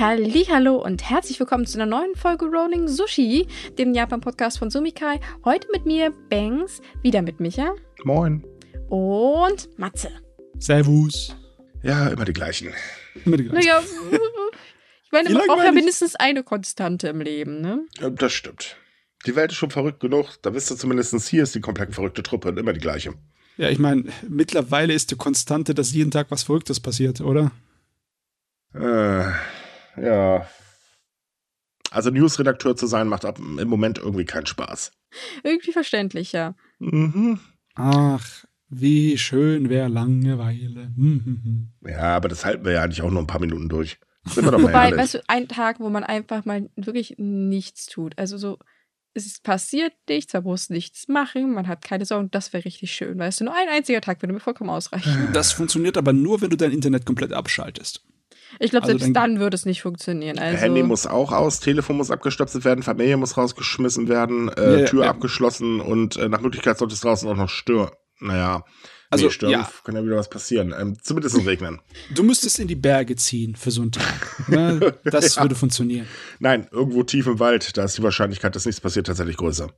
Hallo und herzlich willkommen zu einer neuen Folge Rolling Sushi, dem Japan-Podcast von Sumikai. Heute mit mir, Banks, wieder mit Micha. Moin. Und Matze. Servus. Ja, immer die gleichen. Immer die gleichen. Naja, ich meine, man braucht ja mindestens eine Konstante im Leben, ne? Ja, Das stimmt. Die Welt ist schon verrückt genug. Da wisst ihr zumindest, hier ist die komplett verrückte Truppe und immer die gleiche. Ja, ich meine, mittlerweile ist die Konstante, dass jeden Tag was Verrücktes passiert, oder? Äh, ja. Also Newsredakteur zu sein, macht ab, im Moment irgendwie keinen Spaß. Irgendwie verständlich, ja. Mhm. Ach, wie schön wäre Langeweile. Hm, hm, hm. Ja, aber das halten wir ja eigentlich auch nur ein paar Minuten durch. Sind wir doch mal Wobei, ehrlich. weißt du, ein Tag, wo man einfach mal wirklich nichts tut. Also so, es ist passiert nichts, man muss nichts machen, man hat keine Sorgen, das wäre richtig schön. Weißt du, nur ein einziger Tag würde mir vollkommen ausreichen. Das funktioniert aber nur, wenn du dein Internet komplett abschaltest. Ich glaube, Also selbst dann- dann würde es nicht funktionieren. Also, Handy muss auch aus, Telefon muss abgestöpselt werden, Familie muss rausgeschmissen werden, äh, Ja, Tür ja. abgeschlossen und äh, nach Möglichkeit sollte es draußen auch noch stören. Naja, Also, nee, stürmen ja. kann ja wieder was passieren. Ähm, zumindest regnen. Du müsstest in die Berge ziehen für so einen Tag. Ne? Das Ja. würde funktionieren. Nein, irgendwo tief im Wald, da ist die Wahrscheinlichkeit, dass nichts passiert, tatsächlich größer.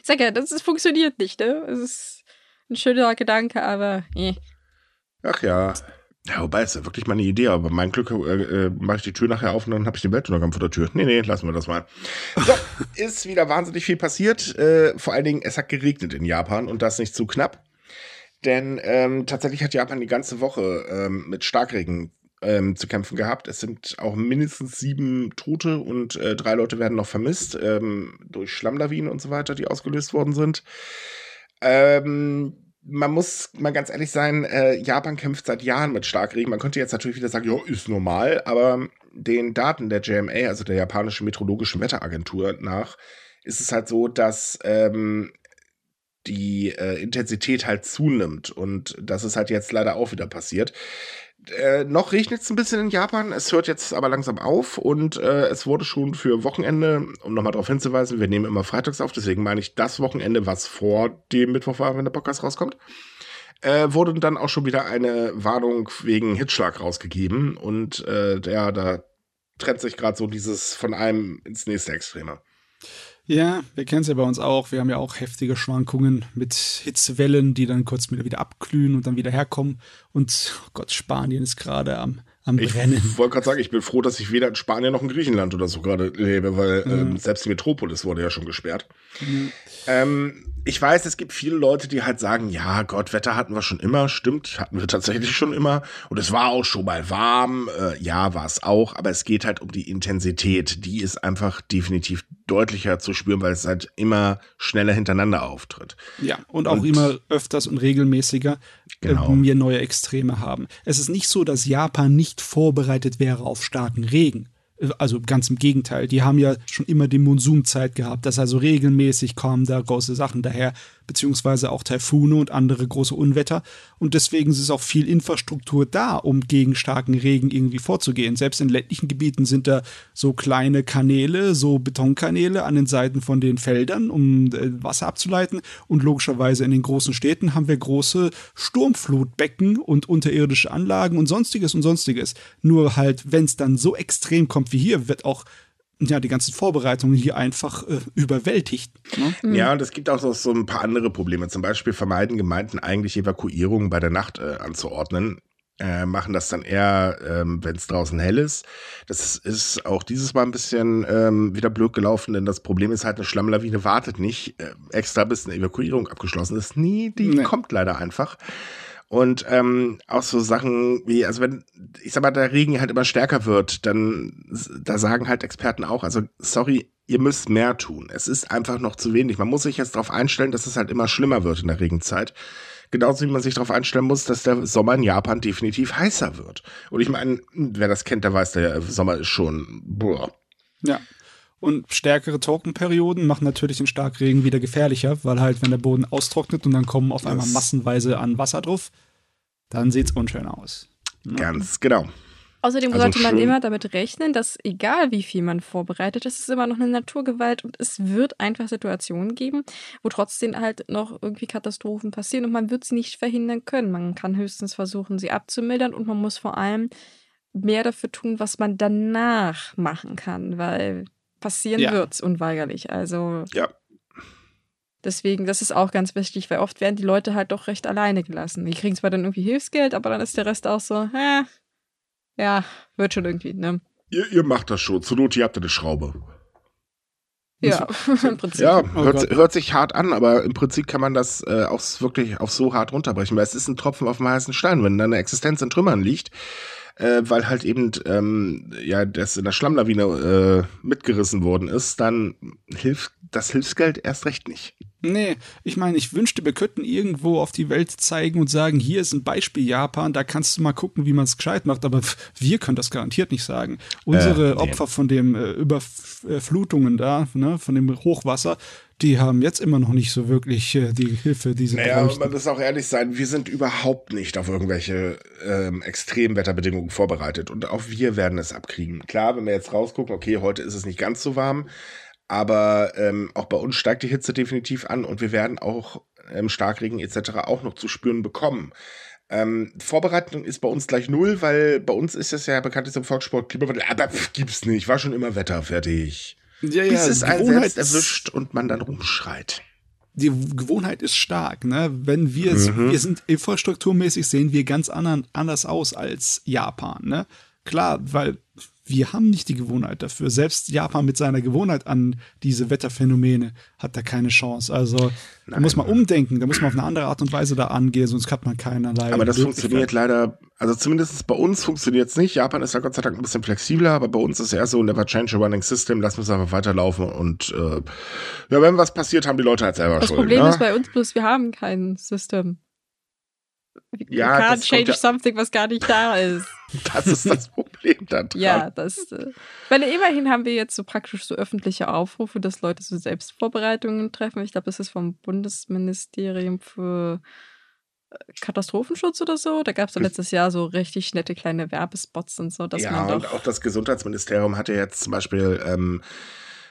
ich sag ja, das ist, funktioniert nicht, ne? Es ist ein schöner Gedanke, aber eh. Ach ja. Ja, wobei, ist ja wirklich meine Idee, aber mein Glück äh, äh, mache ich die Tür nachher auf und dann habe ich den Weltuntergang vor der Tür. Nee, nee, lassen wir das mal. So, ist wieder wahnsinnig viel passiert. Äh, vor allen Dingen, es hat geregnet in Japan und das nicht zu knapp. Denn ähm, tatsächlich hat Japan die ganze Woche ähm, mit Starkregen ähm, zu kämpfen gehabt. Es sind auch mindestens sieben Tote und äh, drei Leute werden noch vermisst ähm, durch Schlammlawinen und so weiter, die ausgelöst worden sind. Ähm, man muss mal ganz ehrlich sein, äh, Japan kämpft seit Jahren mit Starkregen. Man könnte jetzt natürlich wieder sagen, ja, ist normal, aber den Daten der JMA, also der japanischen meteorologischen Wetteragentur nach, ist es halt so, dass ähm, die äh, Intensität halt zunimmt und das ist halt jetzt leider auch wieder passiert. Äh, noch regnet es ein bisschen in Japan, es hört jetzt aber langsam auf und äh, es wurde schon für Wochenende, um nochmal darauf hinzuweisen, wir nehmen immer freitags auf, deswegen meine ich das Wochenende, was vor dem Mittwoch war, wenn der Podcast rauskommt, äh, wurde dann auch schon wieder eine Warnung wegen Hitzschlag rausgegeben und äh, ja, da trennt sich gerade so dieses von einem ins nächste Extreme. Ja, wir kennen es ja bei uns auch. Wir haben ja auch heftige Schwankungen mit Hitzewellen, die dann kurz wieder, abglühen und dann wieder herkommen. Und oh Gott, Spanien ist gerade am, am Ich Brennen. wollte gerade sagen, ich bin froh, dass ich weder in Spanien noch in Griechenland oder so gerade lebe, weil ähm, selbst die Metropolis wurde ja schon gesperrt. Ähm, ich weiß, es gibt viele Leute, die halt sagen, ja, Gott, Wetter hatten wir schon immer, stimmt, hatten wir tatsächlich schon immer. Und es war auch schon mal warm, äh, ja, war es auch, aber es geht halt um die Intensität. Die ist einfach definitiv deutlicher zu spüren, weil es halt immer schneller hintereinander auftritt. Ja, und auch Und- immer öfters und regelmäßiger Genau. äh, wir neue Extreme haben. Es ist nicht so, dass Japan nicht vorbereitet wäre auf starken Regen. Also ganz im Gegenteil, die haben ja schon immer die Monsunzeit gehabt, dass also regelmäßig kommen da große Sachen daher, beziehungsweise auch Taifune und andere große Unwetter. Und deswegen ist auch viel Infrastruktur da, um gegen starken Regen irgendwie vorzugehen. Selbst in ländlichen Gebieten sind da so kleine Kanäle, so Betonkanäle an den Seiten von den Feldern, um äh, Wasser abzuleiten. Und logischerweise in den großen Städten haben wir große Sturmflutbecken und unterirdische Anlagen und sonstiges und sonstiges. Nur halt, wenn es dann so extrem kommt wie hier, wird auch ja, die ganzen Vorbereitungen hier einfach äh, überwältigt. Ne? Ja, und es gibt auch so, so ein paar andere Probleme. Zum Beispiel vermeiden Gemeinden eigentlich Evakuierungen bei der Nacht äh, anzuordnen. Äh, machen das dann eher, ähm, wenn es draußen hell ist. Das ist auch dieses Mal ein bisschen ähm, wieder blöd gelaufen, denn das Problem ist halt, eine Schlammlawine wartet nicht äh, extra, bis eine Evakuierung abgeschlossen ist. Nie, die Nee. kommt leider einfach. Und ähm, auch so Sachen wie, also wenn, ich sag mal, der Regen halt immer stärker wird, dann, da sagen halt Experten auch, also sorry, ihr müsst mehr tun. Es ist einfach noch zu wenig. Man muss sich jetzt darauf einstellen, dass es halt immer schlimmer wird in der Regenzeit. Genauso wie man sich darauf einstellen muss, dass der Sommer in Japan definitiv heißer wird. Und ich meine, wer das kennt, der weiß, der Sommer ist schon, boah. Ja. Und stärkere Trockenperioden machen natürlich den Starkregen wieder gefährlicher, weil halt, wenn der Boden austrocknet und dann kommen auf einmal Das- massenweise an Wasser drauf, dann sieht's unschön aus. Ganz genau. Außerdem Also sollte man immer damit rechnen, dass egal wie viel man vorbereitet, es ist immer noch eine Naturgewalt und es wird einfach Situationen geben, wo trotzdem halt noch irgendwie Katastrophen passieren und man wird sie nicht verhindern können. Man kann höchstens versuchen, sie abzumildern und man muss vor allem mehr dafür tun, was man danach machen kann, weil passieren Ja. wird's unweigerlich. Also Ja. deswegen, das ist auch ganz wichtig, weil oft werden die Leute halt doch recht alleine gelassen. Die kriegen zwar dann irgendwie Hilfsgeld, aber dann ist der Rest auch so, hä, ja, wird schon irgendwie, ne? Ihr, ihr macht das schon. Zur Not, ihr habt eine Schraube. Ja, im Prinzip. Ja, Oh hört, hört sich hart an, aber im Prinzip kann man das äh, auch wirklich auf so hart runterbrechen, weil es ist ein Tropfen auf dem heißen Stein, wenn deine Existenz in Trümmern liegt, äh, weil halt eben ähm, ja das in der Schlammlawine äh, mitgerissen worden ist, dann hilft das Hilfsgeld erst recht nicht. Nee, ich meine, ich wünschte, wir könnten irgendwo auf die Welt zeigen und sagen, hier ist ein Beispiel Japan, da kannst du mal gucken, wie man es gescheit macht, aber wir können das garantiert nicht sagen. Unsere Äh, nee. Opfer von den äh, Überflutungen da, ne, von dem Hochwasser, die haben jetzt immer noch nicht so wirklich äh, die Hilfe, die sie Naja, bräuchten. man muss auch ehrlich sein, wir sind überhaupt nicht auf irgendwelche ähm, Extremwetterbedingungen vorbereitet und auch wir werden es abkriegen. Klar, wenn wir jetzt rausgucken, okay, heute ist es nicht ganz so warm, aber ähm, auch bei uns steigt die Hitze definitiv an und wir werden auch ähm, Starkregen etc. auch noch zu spüren bekommen. Ähm, Vorbereitung ist bei uns gleich null, weil bei uns ist es ja bekannt ist im Volkssport Klimawandel, aber pff, gibt's nicht, war schon immer Wetter, fertig. Ja, Bis es einen Gewohnheit selbst erwischt und man dann rumschreit. die Gewohnheit ist stark, ne? Wenn wir, Mhm. wir sind infrastrukturmäßig sehen wir ganz anderen, anders aus als Japan, ne? Klar, weil wir haben nicht die Gewohnheit dafür. Selbst Japan mit seiner Gewohnheit an diese Wetterphänomene hat da keine Chance. Also da muss man umdenken, da muss man auf eine andere Art und Weise da angehen, sonst hat man keinerlei. Aber das funktioniert leider, also zumindest bei uns funktioniert es nicht. Japan ist ja Gott sei Dank ein bisschen flexibler, aber bei uns ist eher so, never change a running system, lassen wir es einfach weiterlaufen und äh, ja, wenn was passiert, haben die Leute halt selber Das Schuld. Problem ne? ist bei uns bloß, wir haben kein System. We Ja, can't change ja- something, was gar nicht da ist. Das ist das Problem da dran. Ja, das. Äh, weil immerhin haben wir jetzt so praktisch so öffentliche Aufrufe, dass Leute so Selbstvorbereitungen treffen. Ich glaube, das ist vom Bundesministerium für äh, Katastrophenschutz oder so. Da gab es ja letztes Jahr so richtig nette kleine Werbespots und so, dass ja, man und doch. auch das Gesundheitsministerium hatte jetzt zum Beispiel ähm,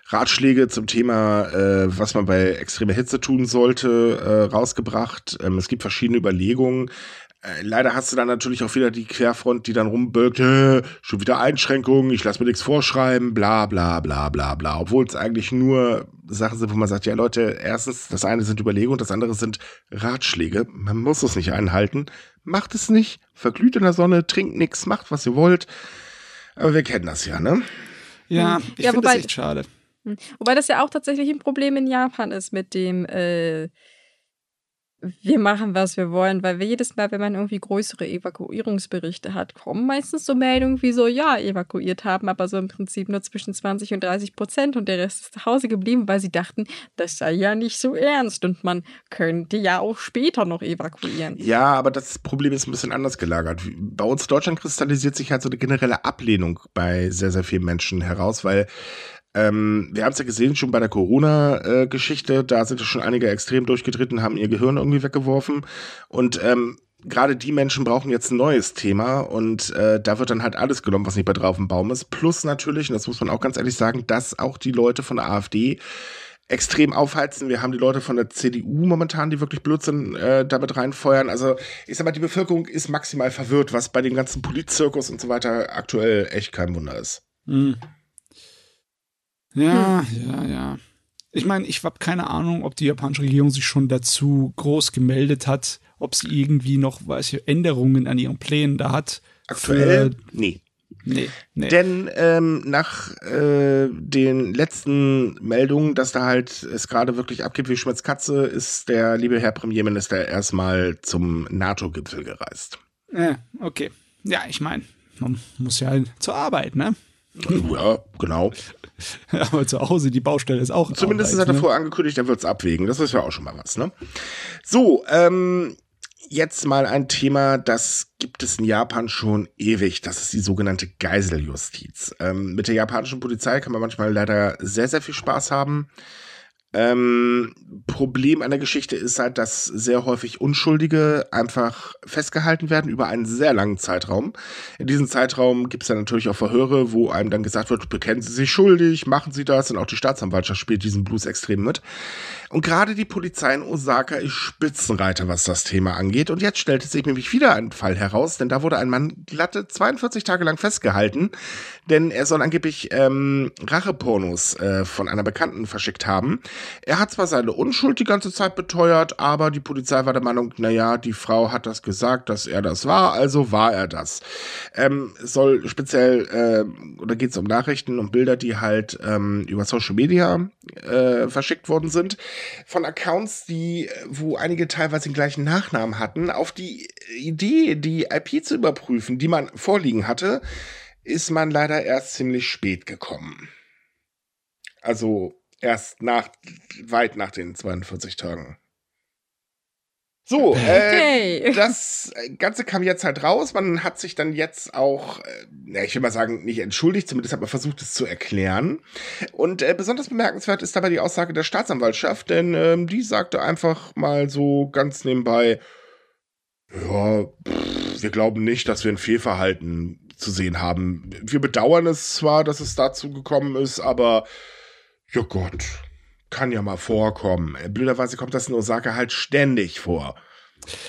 Ratschläge zum Thema, äh, was man bei extremer Hitze tun sollte, äh, rausgebracht. Ähm, es gibt verschiedene Überlegungen. Äh, leider hast du dann natürlich auch wieder die Querfront, die dann rumbölkt, äh, schon wieder Einschränkungen, ich lasse mir nichts vorschreiben, bla bla bla bla bla. Obwohl es eigentlich nur Sachen sind, wo man sagt, ja Leute, erstens, das eine sind Überlegungen, das andere sind Ratschläge. Man muss es nicht einhalten. Macht es nicht, verglüht in der Sonne, trinkt nichts, macht, was ihr wollt. Aber wir kennen das ja, ne? Ja, Hm. ich Ja, finde das wobei- echt schade. Wobei das ja auch tatsächlich ein Problem in Japan ist mit dem, äh, wir machen, was wir wollen, weil wir jedes Mal, wenn man irgendwie größere Evakuierungsberichte hat, kommen meistens so Meldungen wie so, ja, evakuiert haben, aber so im Prinzip nur zwischen 20 und 30 Prozent und der Rest ist zu Hause geblieben, weil sie dachten, das sei ja nicht so ernst und man könnte ja auch später noch evakuieren. Ja, aber das Problem ist ein bisschen anders gelagert. Bei uns in Deutschland kristallisiert sich halt so eine generelle Ablehnung bei sehr, sehr vielen Menschen heraus, weil ähm, wir haben es ja gesehen schon bei der Corona-Geschichte, da sind ja schon einige extrem durchgedreht und haben ihr Gehirn irgendwie weggeworfen. Und ähm, gerade die Menschen brauchen jetzt ein neues Thema und äh, da wird dann halt alles genommen, was nicht bei drauf im Baum ist. Plus natürlich, und das muss man auch ganz ehrlich sagen, dass auch die Leute von der AfD extrem aufheizen. Wir haben die Leute von der CDU momentan, die wirklich Blödsinn äh, damit reinfeuern. Also ich sag mal, die Bevölkerung ist maximal verwirrt, was bei dem ganzen Politzirkus und so weiter aktuell echt kein Wunder ist. Hm. Ja, ja, ja. Ich meine, ich habe keine Ahnung, ob die japanische Regierung sich schon dazu groß gemeldet hat, ob sie irgendwie noch, weiß ich, Änderungen an ihren Plänen da hat. Aktuell? Für, nee. nee, nee. Denn ähm, nach äh, den letzten Meldungen, dass da halt es gerade wirklich abgeht wie Schmitz Katze, ist der liebe Herr Premierminister erstmal zum NATO-Gipfel gereist. Äh, okay. Ja, ich meine, man muss ja zur Arbeit, ne? Ja, genau. Aber zu Hause, die Baustelle ist auch Zumindest Arbeit, hat er ne? vorher angekündigt, er wird es abwägen. Das ist ja auch schon mal was, ne? So, ähm, jetzt mal ein Thema, das gibt es in Japan schon ewig. Das ist die sogenannte Geiseljustiz. Ähm, mit der japanischen Polizei kann man manchmal leider sehr, sehr viel Spaß haben. Ähm, Problem an der Geschichte ist halt, dass sehr häufig Unschuldige einfach festgehalten werden über einen sehr langen Zeitraum. In diesem Zeitraum gibt es dann natürlich auch Verhöre, wo einem dann gesagt wird, bekennen Sie sich schuldig, machen Sie das und auch die Staatsanwaltschaft spielt diesen Blues extrem mit. Und gerade die Polizei in Osaka ist Spitzenreiter, was das Thema angeht. Und jetzt stellte sich nämlich wieder ein Fall heraus, denn da wurde ein Mann glatte 42 Tage lang festgehalten, denn er soll angeblich ähm, Rachepornos äh, von einer Bekannten verschickt haben. Er hat zwar seine Unschuld die ganze Zeit beteuert, aber die Polizei war der Meinung, naja, die Frau hat das gesagt, dass er das war, also war er das. Ähm, soll speziell, äh, oder geht es um Nachrichten und Bilder, die halt ähm, über Social Media äh, verschickt worden sind, von Accounts, die, wo einige teilweise den gleichen Nachnamen hatten, auf die Idee, die IP zu überprüfen, die man vorliegen hatte, ist man leider erst ziemlich spät gekommen. Also erst nach, weit nach den 42 Tagen. So, okay. äh, das Ganze kam jetzt halt raus. Man hat sich dann jetzt auch, äh, ich will mal sagen, nicht entschuldigt, zumindest hat man versucht, es zu erklären. Und äh, besonders bemerkenswert ist dabei die Aussage der Staatsanwaltschaft, denn ähm, die sagte einfach mal so ganz nebenbei, ja, pff, wir glauben nicht, dass wir ein Fehlverhalten zu sehen haben. Wir bedauern es zwar, dass es dazu gekommen ist, aber ja Gott, kann ja mal vorkommen. Blöderweise kommt das in Osaka halt ständig vor.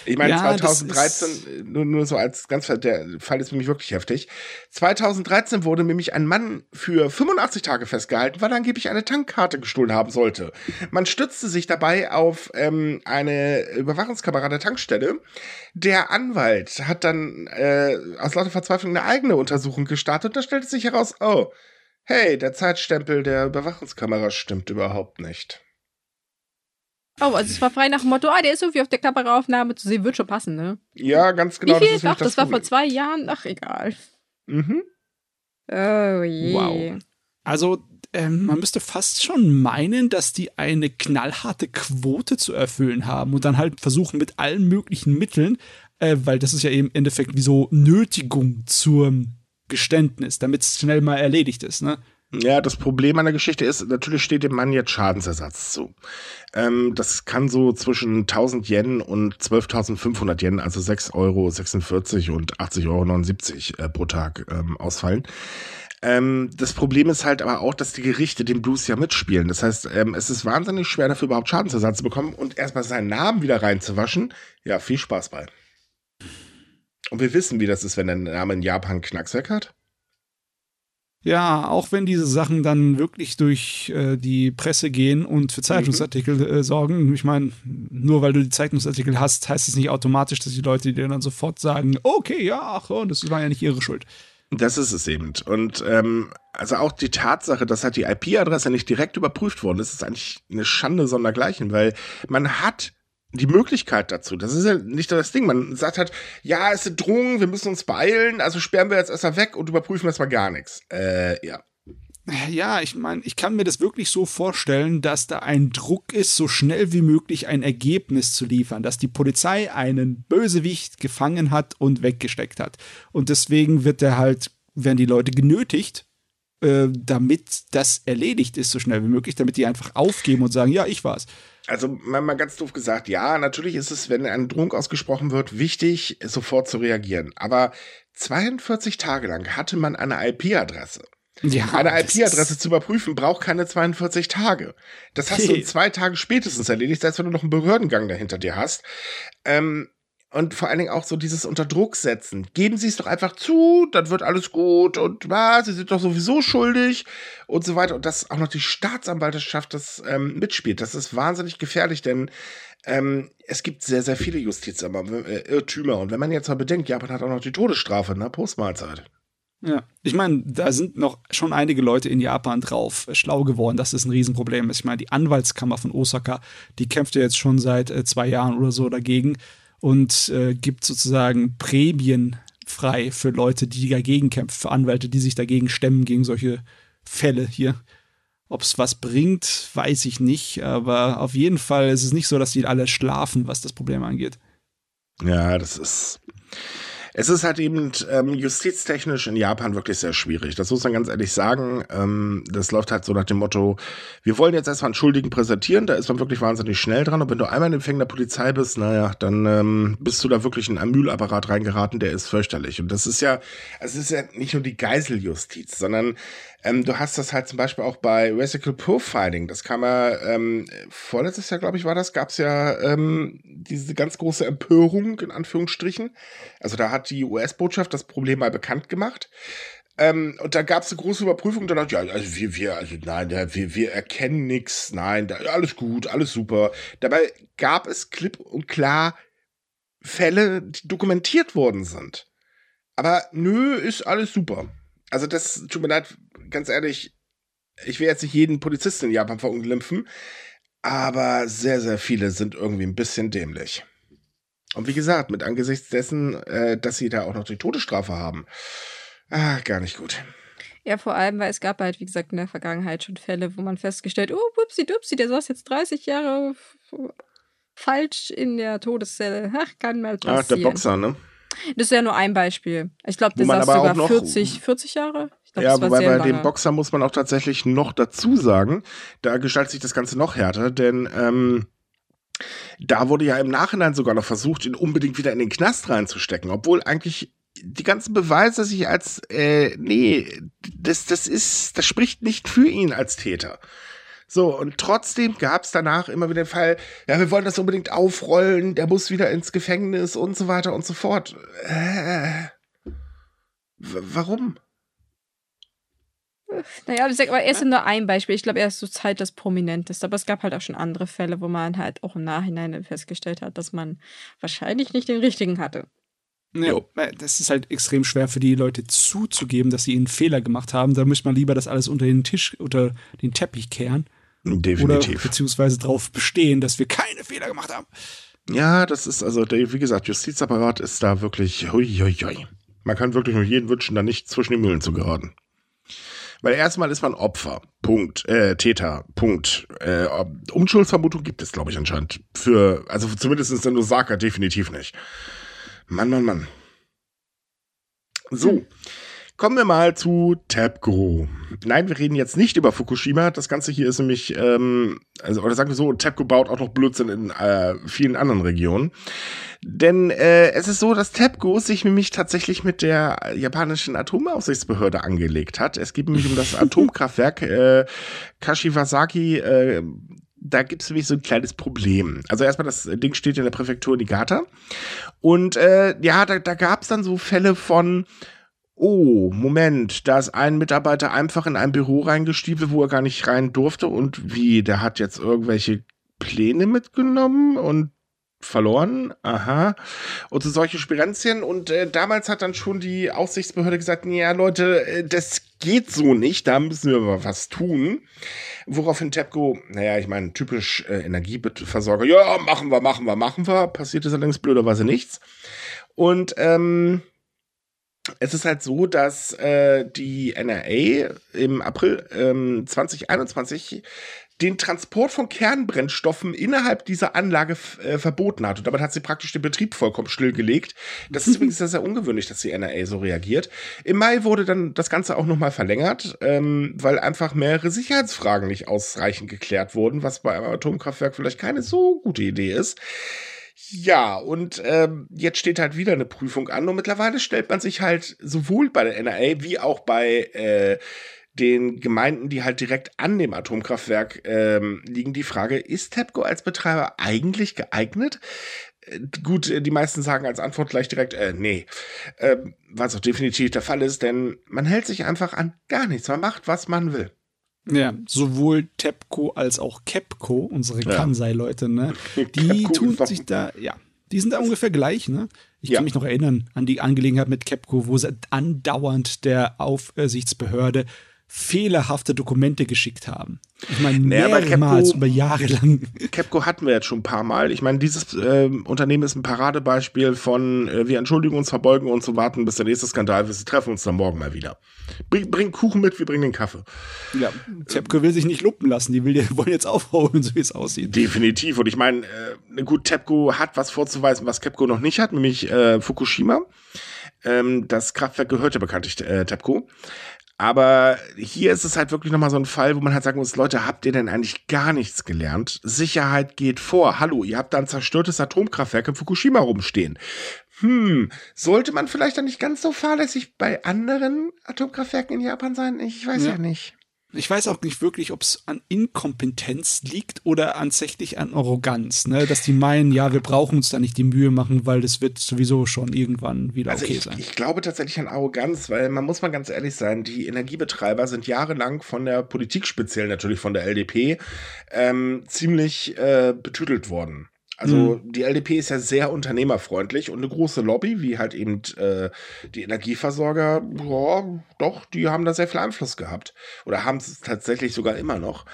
Ich meine, ja, 2013, nur, nur so als ganz, der Fall ist für mich wirklich heftig. 2013 wurde nämlich ein Mann für 85 Tage festgehalten, weil er angeblich eine Tankkarte gestohlen haben sollte. Man stützte sich dabei auf ähm, eine Überwachungskamera der Tankstelle. Der Anwalt hat dann äh, aus lauter Verzweiflung eine eigene Untersuchung gestartet und da stellte sich heraus, oh, hey, der Zeitstempel der Überwachungskamera stimmt überhaupt nicht. Oh, also es war frei nach dem Motto, ah, der ist irgendwie auf der Kameraaufnahme zu sehen, wird schon passen, ne? Ja, ganz genau. Wie viel? Das Ach, das, das war vor zwei Jahren? Ach, egal. Mhm. Oh je. Wow. Also, ähm, man müsste fast schon meinen, dass die eine knallharte Quote zu erfüllen haben und dann halt versuchen mit allen möglichen Mitteln, äh, weil das ist ja eben im Endeffekt wie so Nötigung zum Geständnis, damit es schnell mal erledigt ist, ne? Ja, das Problem an der Geschichte ist, natürlich steht dem Mann jetzt Schadensersatz zu. Ähm, das kann so zwischen 1000 Yen und 12.500 Yen, also 6,46 Euro und 80,79 Euro äh, pro Tag ähm, ausfallen. Ähm, das Problem ist halt aber auch, dass die Gerichte den Blues ja mitspielen. Das heißt, ähm, es ist wahnsinnig schwer dafür überhaupt Schadensersatz zu bekommen und erstmal seinen Namen wieder reinzuwaschen. Ja, viel Spaß bei. Und wir wissen, wie das ist, wenn der Name in Japan Knackswerk hat. Ja, auch wenn diese Sachen dann wirklich durch äh, die Presse gehen und für Zeitungsartikel äh, sorgen. Ich meine, nur weil du die Zeitungsartikel hast, heißt es nicht automatisch, dass die Leute dir dann sofort sagen, okay, ja, ach, das war ja nicht ihre Schuld. Das ist es eben. Und ähm, also auch die Tatsache, dass halt die IP-Adresse nicht direkt überprüft worden ist, ist eigentlich eine Schande sondergleichen, weil man hat die Möglichkeit dazu. Das ist ja nicht das Ding. Man sagt halt, ja, es sind Drohungen, wir müssen uns beeilen, also sperren wir jetzt erstmal weg und überprüfen erstmal gar nichts. Äh, ja. Ja, ich meine, ich kann mir das wirklich so vorstellen, dass da ein Druck ist, so schnell wie möglich ein Ergebnis zu liefern, dass die Polizei einen Bösewicht gefangen hat und weggesteckt hat. Und deswegen wird er halt, werden die Leute genötigt, äh, damit das erledigt ist, so schnell wie möglich, damit die einfach aufgeben und sagen, ja, ich war's. Also mal ganz doof gesagt, ja, natürlich ist es, wenn eine Drohung ausgesprochen wird, wichtig, sofort zu reagieren. Aber 42 Tage lang hatte man eine IP-Adresse. Ja, eine IP-Adresse zu überprüfen braucht keine 42 Tage. Das hast okay. du in zwei Tagen spätestens erledigt, selbst wenn du noch einen Behördengang dahinter dir hast. Ähm, und vor allen Dingen auch so dieses unter Druck setzen. Geben Sie es doch einfach zu, dann wird alles gut und was, Sie sind doch sowieso schuldig und so weiter. Und dass auch noch die Staatsanwaltschaft das ähm, mitspielt, das ist wahnsinnig gefährlich, denn ähm, es gibt sehr, sehr viele Justizirrtümer. Äh, und wenn man jetzt mal bedenkt, Japan hat auch noch die Todesstrafe, ne, Postmahlzeit. Ja, ich meine, da sind noch schon einige Leute in Japan drauf äh, schlau geworden, dass das ein Riesenproblem ist. Ich meine, die Anwaltskammer von Osaka, die kämpft ja jetzt schon seit äh, zwei Jahren oder so dagegen und äh, gibt sozusagen Prämien frei für Leute, die dagegen kämpfen, für Anwälte, die sich dagegen stemmen, gegen solche Fälle hier. Ob es was bringt, weiß ich nicht, aber auf jeden Fall ist es nicht so, dass die alle schlafen, was das Problem angeht. Ja, das ist. Es ist halt eben ähm, justiztechnisch in Japan wirklich sehr schwierig. Das muss man ganz ehrlich sagen. Ähm, das läuft halt so nach dem Motto, wir wollen jetzt erstmal einen Schuldigen präsentieren, da ist man wirklich wahnsinnig schnell dran. Und wenn du einmal in den Fängen der Polizei bist, naja, dann ähm, bist du da wirklich in einen Mühlapparat reingeraten, der ist fürchterlich. Und das ist ja, es ist ja nicht nur die Geiseljustiz, sondern ähm, du hast das halt zum Beispiel auch bei Resical Profiling. Das kam ja ähm, vorletztes Jahr, glaube ich, war das, gab es ja ähm, diese ganz große Empörung, in Anführungsstrichen. Also da hat die US-Botschaft das Problem mal bekannt gemacht. Ähm, und da gab es eine große Überprüfung. Da dachte ich, ja, also wir, wir, also nein, wir, wir erkennen nichts, nein, da, alles gut, alles super. Dabei gab es klipp und klar Fälle, die dokumentiert worden sind. Aber nö, ist alles super. Also das tut mir leid, ganz ehrlich, ich will jetzt nicht jeden Polizisten in Japan verunglimpfen, aber sehr, sehr viele sind irgendwie ein bisschen dämlich. Und wie gesagt, mit angesichts dessen, äh, dass sie da auch noch die Todesstrafe haben, ah, gar nicht gut. Ja, vor allem, weil es gab halt, wie gesagt, in der Vergangenheit schon Fälle, wo man festgestellt, oh, wupsi dupsi, der saß jetzt 30 Jahre falsch in der Todeszelle. Ach, kann mal passieren. Ach, der Boxer, ne? Das ist ja nur ein Beispiel. Ich glaube, der saß sogar 40, 40 Jahre. Glaub, ja, wobei bei dem Boxer muss man auch tatsächlich noch dazu sagen, da gestaltet sich das Ganze noch härter, denn ähm, da wurde ja im Nachhinein sogar noch versucht, ihn unbedingt wieder in den Knast reinzustecken, obwohl eigentlich die ganzen Beweise sich als, äh, nee, das, das ist, das spricht nicht für ihn als Täter. So, und trotzdem gab es danach immer wieder den Fall, ja, wir wollen das unbedingt aufrollen, der muss wieder ins Gefängnis und so weiter und so fort. Äh, warum? Naja, ich sag, aber er ist nur ein Beispiel. Ich glaube, er ist zur Zeit das Prominenteste. Aber es gab halt auch schon andere Fälle, wo man halt auch im Nachhinein festgestellt hat, dass man wahrscheinlich nicht den richtigen hatte. Ja, das ist halt extrem schwer für die Leute zuzugeben, dass sie einen Fehler gemacht haben. Da müsste man lieber das alles unter den Tisch, unter den Teppich kehren. Definitiv. Oder beziehungsweise darauf bestehen, dass wir keine Fehler gemacht haben. Ja, das ist also, wie gesagt, Justizapparat ist da wirklich, hui, hui, hui. Man kann wirklich nur jeden wünschen, da nicht zwischen die Mühlen zu geraten. Weil erstmal ist man Opfer. Punkt. Äh, Täter. Punkt. Äh, Unschuldsvermutung gibt es, glaube ich, anscheinend. Für, also zumindest in Osaka definitiv nicht. Mann, Mann, Mann. So. Hm. Kommen wir mal zu TAPCO. Nein, wir reden jetzt nicht über Fukushima. Das Ganze hier ist nämlich, ähm, also, oder sagen wir so, TAPCO baut auch noch Blödsinn in äh, vielen anderen Regionen. Denn äh, es ist so, dass TAPCO sich nämlich tatsächlich mit der japanischen Atomaufsichtsbehörde angelegt hat. Es geht nämlich um das Atomkraftwerk äh, Kashiwazaki. Äh, da gibt es nämlich so ein kleines Problem. Also erstmal, das Ding steht in der Präfektur Niigata. Und äh, ja, da, da gab es dann so Fälle von oh, Moment, da ist ein Mitarbeiter einfach in ein Büro reingestiefelt, wo er gar nicht rein durfte und wie, der hat jetzt irgendwelche Pläne mitgenommen und verloren, aha. Und so solche Spirenzien. Und äh, damals hat dann schon die Aufsichtsbehörde gesagt, ja Leute, äh, das geht so nicht, da müssen wir aber was tun. Woraufhin TEPCO, naja, ich meine, typisch äh, Energieversorger, ja, machen wir, machen wir, machen wir. Passiert ist allerdings blöderweise nichts. Und ähm, es ist halt so, dass äh, die NRA im April ähm, 2021 den Transport von Kernbrennstoffen innerhalb dieser Anlage äh, verboten hat. Und damit hat sie praktisch den Betrieb vollkommen stillgelegt. Das ist übrigens sehr, sehr ungewöhnlich, dass die NRA so reagiert. Im Mai wurde dann das Ganze auch nochmal verlängert, ähm, weil einfach mehrere Sicherheitsfragen nicht ausreichend geklärt wurden, was bei einem Atomkraftwerk vielleicht keine so gute Idee ist. Ja, und ähm, jetzt steht halt wieder eine Prüfung an und mittlerweile stellt man sich halt sowohl bei der NRA wie auch bei äh, den Gemeinden, die halt direkt an dem Atomkraftwerk ähm, liegen, die Frage, ist TEPCO als Betreiber eigentlich geeignet? Äh, gut, die meisten sagen als Antwort gleich direkt, äh, nee, äh, was auch definitiv der Fall ist, denn man hält sich einfach an gar nichts, man macht, was man will. Ja, sowohl TEPCO als auch KEPCO, unsere ja. Kansai-Leute, ne? Die tun sich da, ja, die sind da ungefähr gleich, ne? Ich ja. kann mich noch erinnern an die Angelegenheit mit KEPCO, wo sie andauernd der Aufsichtsbehörde fehlerhafte Dokumente geschickt haben. Ich meine, naja, mehrmals über Jahre lang. Capco hatten wir jetzt schon ein paar Mal. Ich meine, dieses äh, Unternehmen ist ein Paradebeispiel von äh, wir entschuldigen uns, verbeugen uns und warten, bis der nächste Skandal ist. Wir treffen uns dann morgen mal wieder. Bring, bring Kuchen mit, wir bringen den Kaffee. Ja, Capco will sich nicht lumpen lassen. Die, will, die wollen jetzt aufholen, so wie es aussieht. Definitiv. Und ich meine, äh, gut, TEPCO hat was vorzuweisen, was Capco noch nicht hat, nämlich äh, Fukushima. Ähm, das Kraftwerk gehört ja bekanntlich äh, TEPCO. Aber hier ist es halt wirklich nochmal so ein Fall, wo man halt sagen muss, Leute, habt ihr denn eigentlich gar nichts gelernt? Sicherheit geht vor. Hallo, ihr habt da ein zerstörtes Atomkraftwerk in Fukushima rumstehen. Hm, sollte man vielleicht dann nicht ganz so fahrlässig bei anderen Atomkraftwerken in Japan sein? Ich weiß ja, ja nicht. Ich weiß auch nicht wirklich, ob es an Inkompetenz liegt oder tatsächlich an Arroganz, ne? dass die meinen, ja, wir brauchen uns da nicht die Mühe machen, weil das wird sowieso schon irgendwann wieder also okay ich, sein. Ich glaube tatsächlich an Arroganz, weil man muss mal ganz ehrlich sein, die Energiebetreiber sind jahrelang von der Politik, speziell natürlich von der LDP, ähm, ziemlich äh, betütelt worden. Also mhm. die LDP ist ja sehr unternehmerfreundlich und eine große Lobby, wie halt eben äh, die Energieversorger, ja, doch, die haben da sehr viel Einfluss gehabt. Oder haben es tatsächlich sogar immer noch.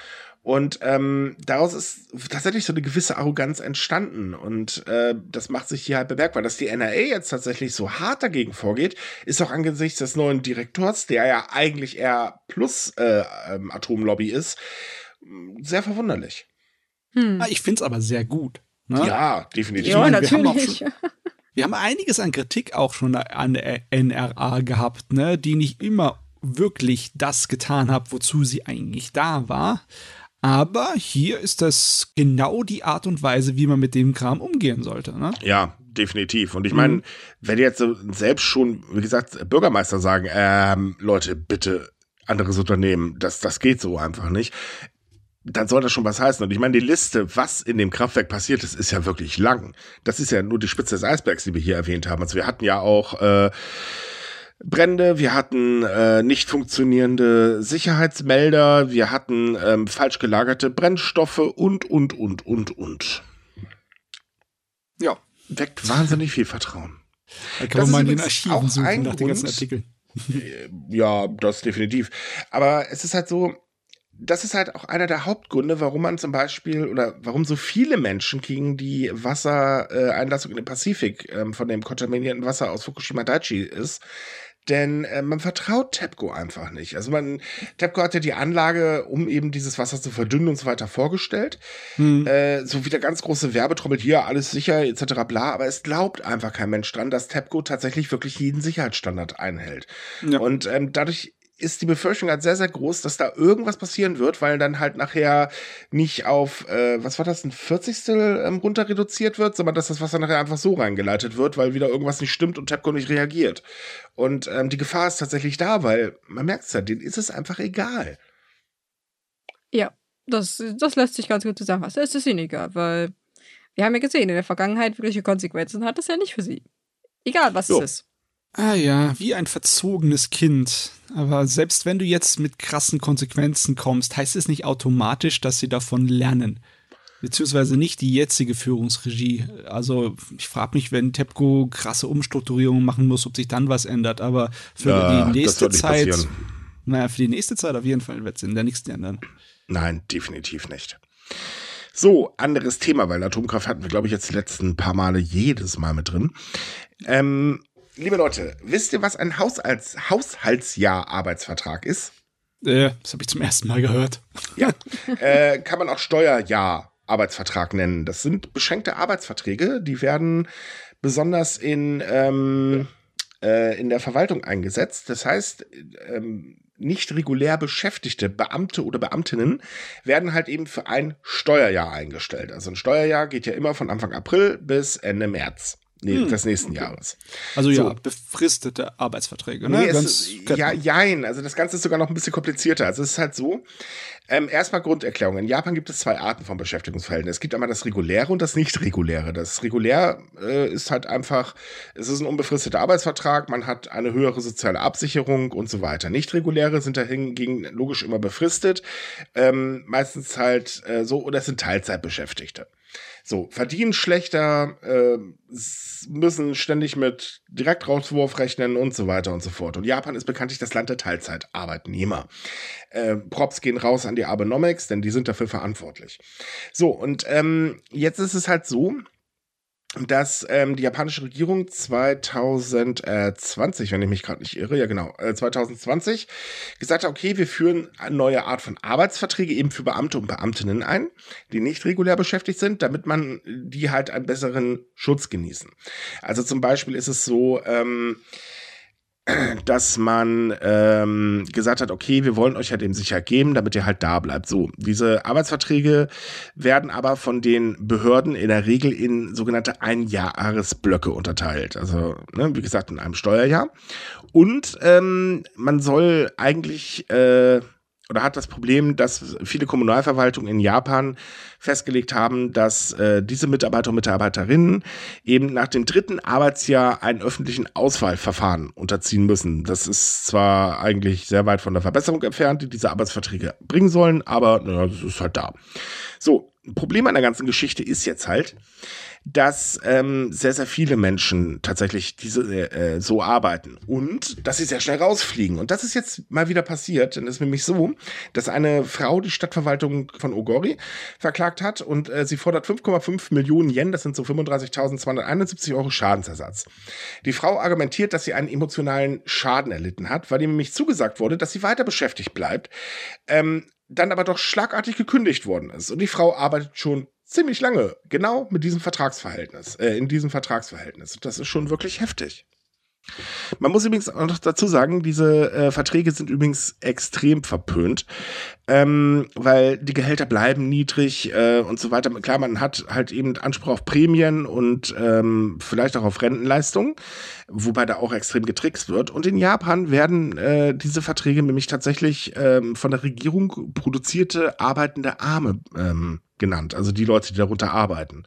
Und ähm, daraus ist tatsächlich so eine gewisse Arroganz entstanden. Und äh, das macht sich hier halt bemerkbar. Dass die NRA jetzt tatsächlich so hart dagegen vorgeht, ist auch angesichts des neuen Direktors, der ja eigentlich eher plus äh, ähm, Atomlobby ist, sehr verwunderlich. Hm. Ah, ich finde es aber sehr gut. Ne? Ja, definitiv. Ja, natürlich. Wir haben, schon, wir haben einiges an Kritik auch schon an der NRA gehabt, ne, die nicht immer wirklich das getan hat, wozu sie eigentlich da war. Aber hier ist das genau die Art und Weise, wie man mit dem Kram umgehen sollte. Ne? Ja, definitiv. Und ich meine, mhm. wenn jetzt selbst schon, wie gesagt, Bürgermeister sagen, ähm, Leute, bitte anderes Unternehmen, das, das geht so einfach nicht dann soll das schon was heißen. Und ich meine, die Liste, was in dem Kraftwerk passiert ist, ist ja wirklich lang. Das ist ja nur die Spitze des Eisbergs, die wir hier erwähnt haben. Also wir hatten ja auch äh, Brände, wir hatten äh, nicht funktionierende Sicherheitsmelder, wir hatten ähm, falsch gelagerte Brennstoffe und, und, und, und, und. Ja. Weckt wahnsinnig viel Vertrauen. Da kann das man mal in den Archiven suchen nach den ganzen Artikeln. ja, das definitiv. Aber es ist halt so, das ist halt auch einer der Hauptgründe, warum man zum Beispiel oder warum so viele Menschen gegen die Wassereinlassung in den Pazifik ähm, von dem kontaminierten Wasser aus Fukushima Daiichi ist. Denn äh, man vertraut TEPCO einfach nicht. Also man, TEPCO hat ja die Anlage, um eben dieses Wasser zu verdünnen und so weiter vorgestellt. Hm. Äh, so wieder ganz große Werbetrommel, hier alles sicher, etc. bla. Aber es glaubt einfach kein Mensch dran, dass TEPCO tatsächlich wirklich jeden Sicherheitsstandard einhält. Ja. Und ähm, dadurch ist die Befürchtung halt sehr, sehr groß, dass da irgendwas passieren wird, weil dann halt nachher nicht auf, äh, was war das, ein Vierzigstel ähm, runter reduziert wird, sondern dass das Wasser nachher einfach so reingeleitet wird, weil wieder irgendwas nicht stimmt und TEPCO nicht reagiert. Und ähm, die Gefahr ist tatsächlich da, weil man merkt es ja, denen ist es einfach egal. Ja, das, das lässt sich ganz gut zusammenfassen. Es ist ihnen egal, weil wir haben ja gesehen, in der Vergangenheit wirkliche Konsequenzen hat das ja nicht für sie. Egal, was jo. es ist. Ah ja, wie ein verzogenes Kind. Aber selbst wenn du jetzt mit krassen Konsequenzen kommst, heißt es nicht automatisch, dass sie davon lernen. Beziehungsweise nicht die jetzige Führungsregie. Also ich frage mich, wenn TEPCO krasse Umstrukturierungen machen muss, ob sich dann was ändert. Aber für ja, die nächste Zeit. Passieren. Naja, für die nächste Zeit auf jeden Fall wird es in der nächsten ändern. Nein, definitiv nicht. So, anderes Thema, weil Atomkraft hatten wir, glaube ich, jetzt die letzten paar Male jedes Mal mit drin. Ähm, liebe Leute, wisst ihr, was ein Haushalts Haushaltsjahr Arbeitsvertrag ist? Äh, das habe ich zum ersten Mal gehört. Ja, äh, kann man auch Steuerjahr Arbeitsvertrag nennen. Das sind beschränkte Arbeitsverträge, die werden besonders in, ähm, äh, in der Verwaltung eingesetzt. Das heißt, ähm, nicht regulär beschäftigte Beamte oder Beamtinnen werden halt eben für ein Steuerjahr eingestellt. Also ein Steuerjahr geht ja immer von Anfang April bis Ende März. Nee, hm, des nächsten. Jahres. Also ja, so. befristete Arbeitsverträge, ne? Nee, es, ja, jein. Also das Ganze ist sogar noch ein bisschen komplizierter. Also es ist halt so, ähm, erstmal Grunderklärung. In Japan gibt es zwei Arten von Beschäftigungsverhältnissen. Es gibt einmal das reguläre und das nicht reguläre. Das regulär äh, ist halt einfach, es ist ein unbefristeter Arbeitsvertrag, man hat eine höhere soziale Absicherung und so weiter. Nicht reguläre sind dahingegen logisch immer befristet, ähm, meistens halt äh, so, oder es sind Teilzeitbeschäftigte. So, verdienen schlechter, äh, müssen ständig mit Direktrauswurf rechnen und so weiter und so fort. Und Japan ist bekanntlich das Land der Teilzeitarbeitnehmer. Äh, Props gehen raus an die Abenomics, denn die sind dafür verantwortlich. So, und ähm, jetzt ist es halt so, dass ähm, die japanische Regierung 2020, wenn ich mich gerade nicht irre, ja genau, äh, 2020 gesagt hat, okay, wir führen eine neue Art von Arbeitsverträge eben für Beamte und Beamtinnen ein, die nicht regulär beschäftigt sind, damit man die halt einen besseren Schutz genießen. Also zum Beispiel ist es so, ähm, dass man ähm, gesagt hat, okay, wir wollen euch halt eben Sicherheit geben, damit ihr halt da bleibt. So, diese Arbeitsverträge werden aber von den Behörden in der Regel in sogenannte Einjahresblöcke unterteilt. Also, ne, wie gesagt, in einem Steuerjahr. Und ähm, man soll eigentlich äh, oder hat das Problem, dass viele Kommunalverwaltungen in Japan festgelegt haben, dass äh, diese Mitarbeiter und Mitarbeiterinnen eben nach dem dritten Arbeitsjahr einen öffentlichen Auswahlverfahren unterziehen müssen. Das ist zwar eigentlich sehr weit von der Verbesserung entfernt, die diese Arbeitsverträge bringen sollen, aber naja, das ist halt da. So, Problem an der ganzen Geschichte ist jetzt halt, dass ähm, sehr, sehr viele Menschen tatsächlich diese äh, so arbeiten und dass sie sehr schnell rausfliegen. Und das ist jetzt mal wieder passiert. Denn es ist nämlich so, dass eine Frau die Stadtverwaltung von Ogori verklagt hat und äh, sie fordert 5,5 Millionen Yen, das sind so 35.271 Euro Schadensersatz. Die Frau argumentiert, dass sie einen emotionalen Schaden erlitten hat, weil ihr nämlich zugesagt wurde, dass sie weiter beschäftigt bleibt. Ähm, dann aber doch schlagartig gekündigt worden ist. Und die Frau arbeitet schon ziemlich lange, genau mit diesem Vertragsverhältnis, äh, in diesem Vertragsverhältnis. Das ist schon wirklich heftig. Man muss übrigens auch noch dazu sagen, diese äh, Verträge sind übrigens extrem verpönt, ähm, weil die Gehälter bleiben niedrig äh, und so weiter. Klar, man hat halt eben Anspruch auf Prämien und ähm, vielleicht auch auf Rentenleistungen, wobei da auch extrem getrickst wird. Und in Japan werden äh, diese Verträge nämlich tatsächlich ähm, von der Regierung produzierte arbeitende Arme ähm, genannt, also die Leute, die darunter arbeiten,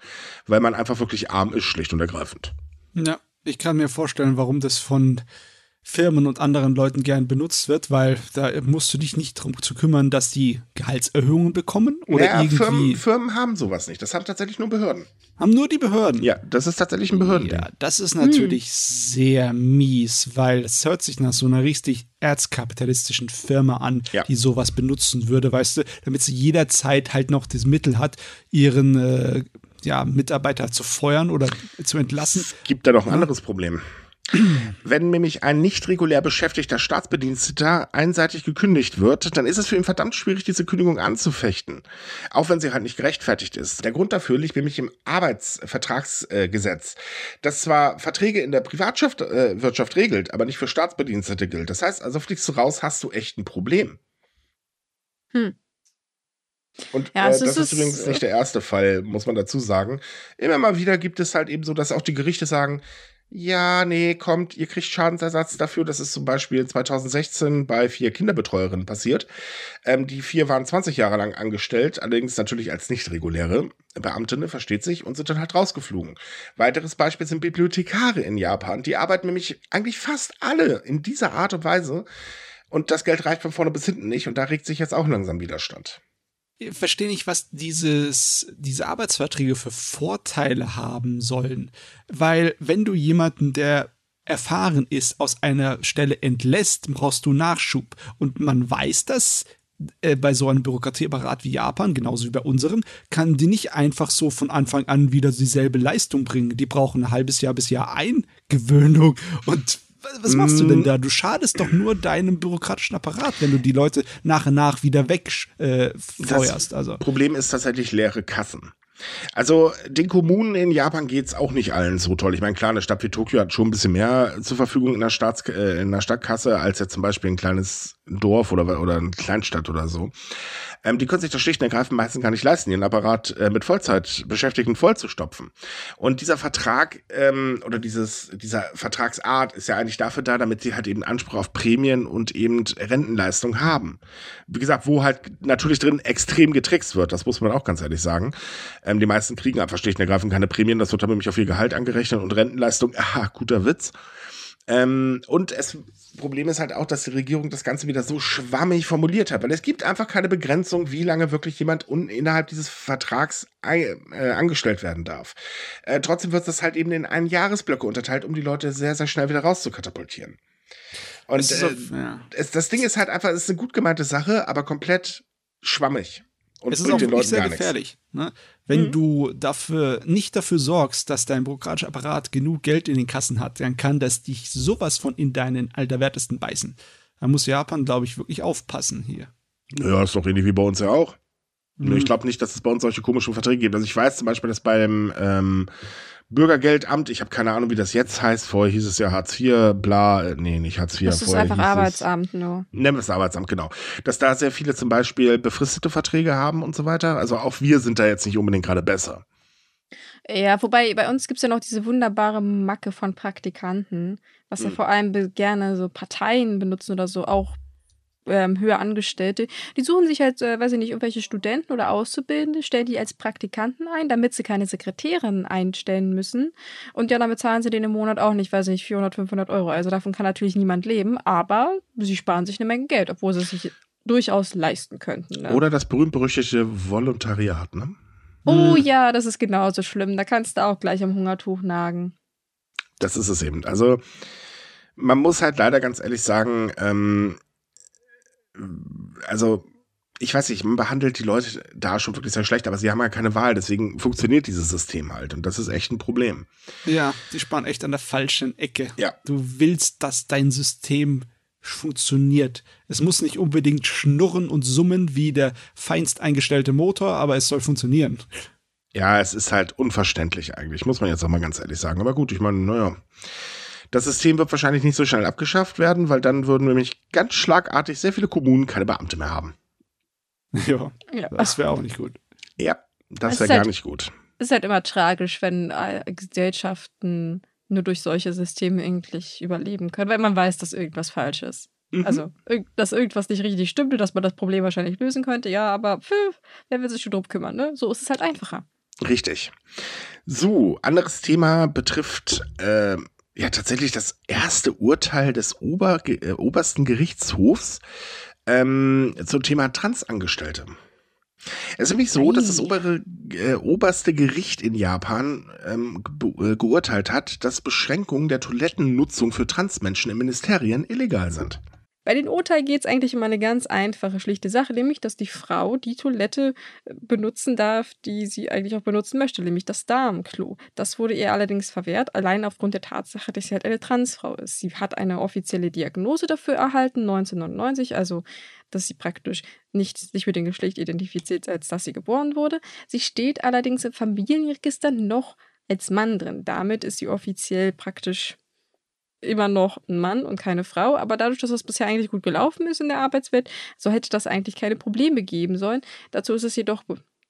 weil man einfach wirklich arm ist, schlicht und ergreifend. Ja, ich kann mir vorstellen, warum das von Firmen und anderen Leuten gern benutzt wird, weil da musst du dich nicht darum zu kümmern, dass die Gehaltserhöhungen bekommen oder naja, irgendwie. Firmen, Firmen haben sowas nicht. Das haben tatsächlich nur Behörden. Haben nur die Behörden. Ja, das ist tatsächlich ein Behörden. Ja, das ist natürlich hm. sehr mies, weil es hört sich nach so einer richtig erzkapitalistischen Firma an, ja. die sowas benutzen würde, weißt du, damit sie jederzeit halt noch das Mittel hat, ihren äh, ja, Mitarbeiter zu feuern oder zu entlassen. Es gibt da noch ein anderes Problem. Wenn nämlich ein nicht regulär beschäftigter Staatsbediensteter einseitig gekündigt wird, dann ist es für ihn verdammt schwierig, diese Kündigung anzufechten. Auch wenn sie halt nicht gerechtfertigt ist. Der Grund dafür liegt nämlich im Arbeitsvertragsgesetz, das zwar Verträge in der Privatwirtschaft äh, regelt, aber nicht für Staatsbedienstete gilt. Das heißt, also fliegst du raus, hast du echt ein Problem. Hm. Und ja, äh, das ist, ist übrigens nicht der erste Fall, muss man dazu sagen. Immer mal wieder gibt es halt eben so, dass auch die Gerichte sagen, ja, nee, kommt, ihr kriegt Schadensersatz dafür. Das ist zum Beispiel 2016 bei vier Kinderbetreuerinnen passiert. Ähm, die vier waren 20 Jahre lang angestellt, allerdings natürlich als nicht reguläre Beamtinnen, versteht sich, und sind dann halt rausgeflogen. Weiteres Beispiel sind Bibliothekare in Japan. Die arbeiten nämlich eigentlich fast alle in dieser Art und Weise. Und das Geld reicht von vorne bis hinten nicht. Und da regt sich jetzt auch langsam Widerstand verstehe nicht, was dieses, diese Arbeitsverträge für Vorteile haben sollen. Weil wenn du jemanden, der erfahren ist, aus einer Stelle entlässt, brauchst du Nachschub. Und man weiß das äh, bei so einem Bürokratieapparat wie Japan, genauso wie bei unserem, kann die nicht einfach so von Anfang an wieder dieselbe Leistung bringen. Die brauchen ein halbes Jahr bis Jahr Eingewöhnung und was machst du denn da? Du schadest doch nur deinem bürokratischen Apparat, wenn du die Leute nach und nach wieder wegfeuerst. Äh, also. Problem ist tatsächlich leere Kassen. Also den Kommunen in Japan geht's auch nicht allen so toll. Ich meine, klar, eine Stadt wie Tokio hat schon ein bisschen mehr zur Verfügung in der, Staats äh, in der Stadtkasse als jetzt zum Beispiel ein kleines Dorf oder, oder eine Kleinstadt oder so. Ähm, die können sich das schlicht und ergreifend meistens gar nicht leisten, ihren Apparat äh, mit Vollzeitbeschäftigten vollzustopfen. Und dieser Vertrag ähm, oder dieses, dieser Vertragsart ist ja eigentlich dafür da, damit sie halt eben Anspruch auf Prämien und eben Rentenleistung haben. Wie gesagt, wo halt natürlich drin extrem getrickst wird, das muss man auch ganz ehrlich sagen. Ähm, die meisten kriegen einfach schlicht und ergreifend keine Prämien, das wird dann nämlich auf ihr Gehalt angerechnet und Rentenleistung, aha, guter Witz. Ähm, und es Problem ist halt auch, dass die Regierung das Ganze wieder so schwammig formuliert hat, weil es gibt einfach keine Begrenzung, wie lange wirklich jemand innerhalb dieses Vertrags äh, angestellt werden darf. Äh, trotzdem wird das halt eben in einen Jahresblöcke unterteilt, um die Leute sehr, sehr schnell wieder rauszukatapultieren. Und so, äh, ja. es, das Ding ist halt einfach, es ist eine gut gemeinte Sache, aber komplett schwammig. Und es ist auch wirklich sehr gefährlich. Ne? Wenn mhm. du dafür nicht dafür sorgst, dass dein bürokratischer Apparat genug Geld in den Kassen hat, dann kann das dich sowas von in deinen Alterwertesten beißen. Da muss Japan, glaube ich, wirklich aufpassen hier. Ja, ist doch ähnlich wie bei uns ja auch. Mhm. Ich glaube nicht, dass es bei uns solche komischen Verträge gibt. Also ich weiß zum Beispiel, dass beim, ähm, Bürgergeldamt, ich habe keine Ahnung, wie das jetzt heißt. Vorher hieß es ja Hartz IV, bla, äh, nee, nicht Hartz IV. Das ist einfach Arbeitsamt nur. Nennen wir es Arbeitsamt, genau. Dass da sehr viele zum Beispiel befristete Verträge haben und so weiter. Also auch wir sind da jetzt nicht unbedingt gerade besser. Ja, wobei bei uns gibt es ja noch diese wunderbare Macke von Praktikanten, was ja hm. vor allem gerne so Parteien benutzen oder so, auch ähm, höher Angestellte. Die suchen sich halt, äh, weiß ich nicht, irgendwelche Studenten oder Auszubildende, stellen die als Praktikanten ein, damit sie keine Sekretärin einstellen müssen. Und ja, damit zahlen sie den im Monat auch nicht, weiß ich nicht, 400, 500 Euro. Also davon kann natürlich niemand leben, aber sie sparen sich eine Menge Geld, obwohl sie es sich durchaus leisten könnten. Ne? Oder das berühmt-berüchtigte Volontariat, ne? Oh hm. ja, das ist genauso schlimm. Da kannst du auch gleich am Hungertuch nagen. Das ist es eben. Also man muss halt leider ganz ehrlich sagen, ähm, also ich weiß nicht, man behandelt die Leute da schon wirklich sehr schlecht, aber sie haben ja keine Wahl, deswegen funktioniert dieses System halt und das ist echt ein Problem. Ja, sie sparen echt an der falschen Ecke. Ja. Du willst, dass dein System funktioniert. Es muss nicht unbedingt schnurren und summen wie der feinst eingestellte Motor, aber es soll funktionieren. Ja, es ist halt unverständlich eigentlich, muss man jetzt auch mal ganz ehrlich sagen. Aber gut, ich meine, naja. Das System wird wahrscheinlich nicht so schnell abgeschafft werden, weil dann würden nämlich ganz schlagartig sehr viele Kommunen keine Beamte mehr haben. Ja, ja. das wäre auch nicht gut. Ja, das wäre gar halt, nicht gut. Es ist halt immer tragisch, wenn äh, Gesellschaften nur durch solche Systeme eigentlich überleben können, weil man weiß, dass irgendwas falsch ist. Mhm. Also, dass irgendwas nicht richtig stimmt und dass man das Problem wahrscheinlich lösen könnte, ja, aber pf, wer will sich schon drum kümmern, ne? So ist es halt einfacher. Richtig. So, anderes Thema betrifft äh, ja tatsächlich das erste Urteil des Ober, äh, obersten Gerichtshofs ähm, zum Thema Transangestellte. Es ist nämlich so, dass das obere, äh, oberste Gericht in Japan ähm, äh, geurteilt hat, dass Beschränkungen der Toilettennutzung für Transmenschen in Ministerien illegal sind. Bei den Urteil geht es eigentlich um eine ganz einfache, schlichte Sache, nämlich, dass die Frau die Toilette äh, benutzen darf, die sie eigentlich auch benutzen möchte, nämlich das Darmklo. Das wurde ihr allerdings verwehrt, allein aufgrund der Tatsache, dass sie halt eine Transfrau ist. Sie hat eine offizielle Diagnose dafür erhalten, 1999, also dass sie praktisch nicht sich mit dem Geschlecht identifiziert, als dass sie geboren wurde. Sie steht allerdings im Familienregister noch als Mann drin. Damit ist sie offiziell praktisch immer noch ein Mann und keine Frau, aber dadurch, dass das bisher eigentlich gut gelaufen ist in der Arbeitswelt, so hätte das eigentlich keine Probleme geben sollen. Dazu ist es jedoch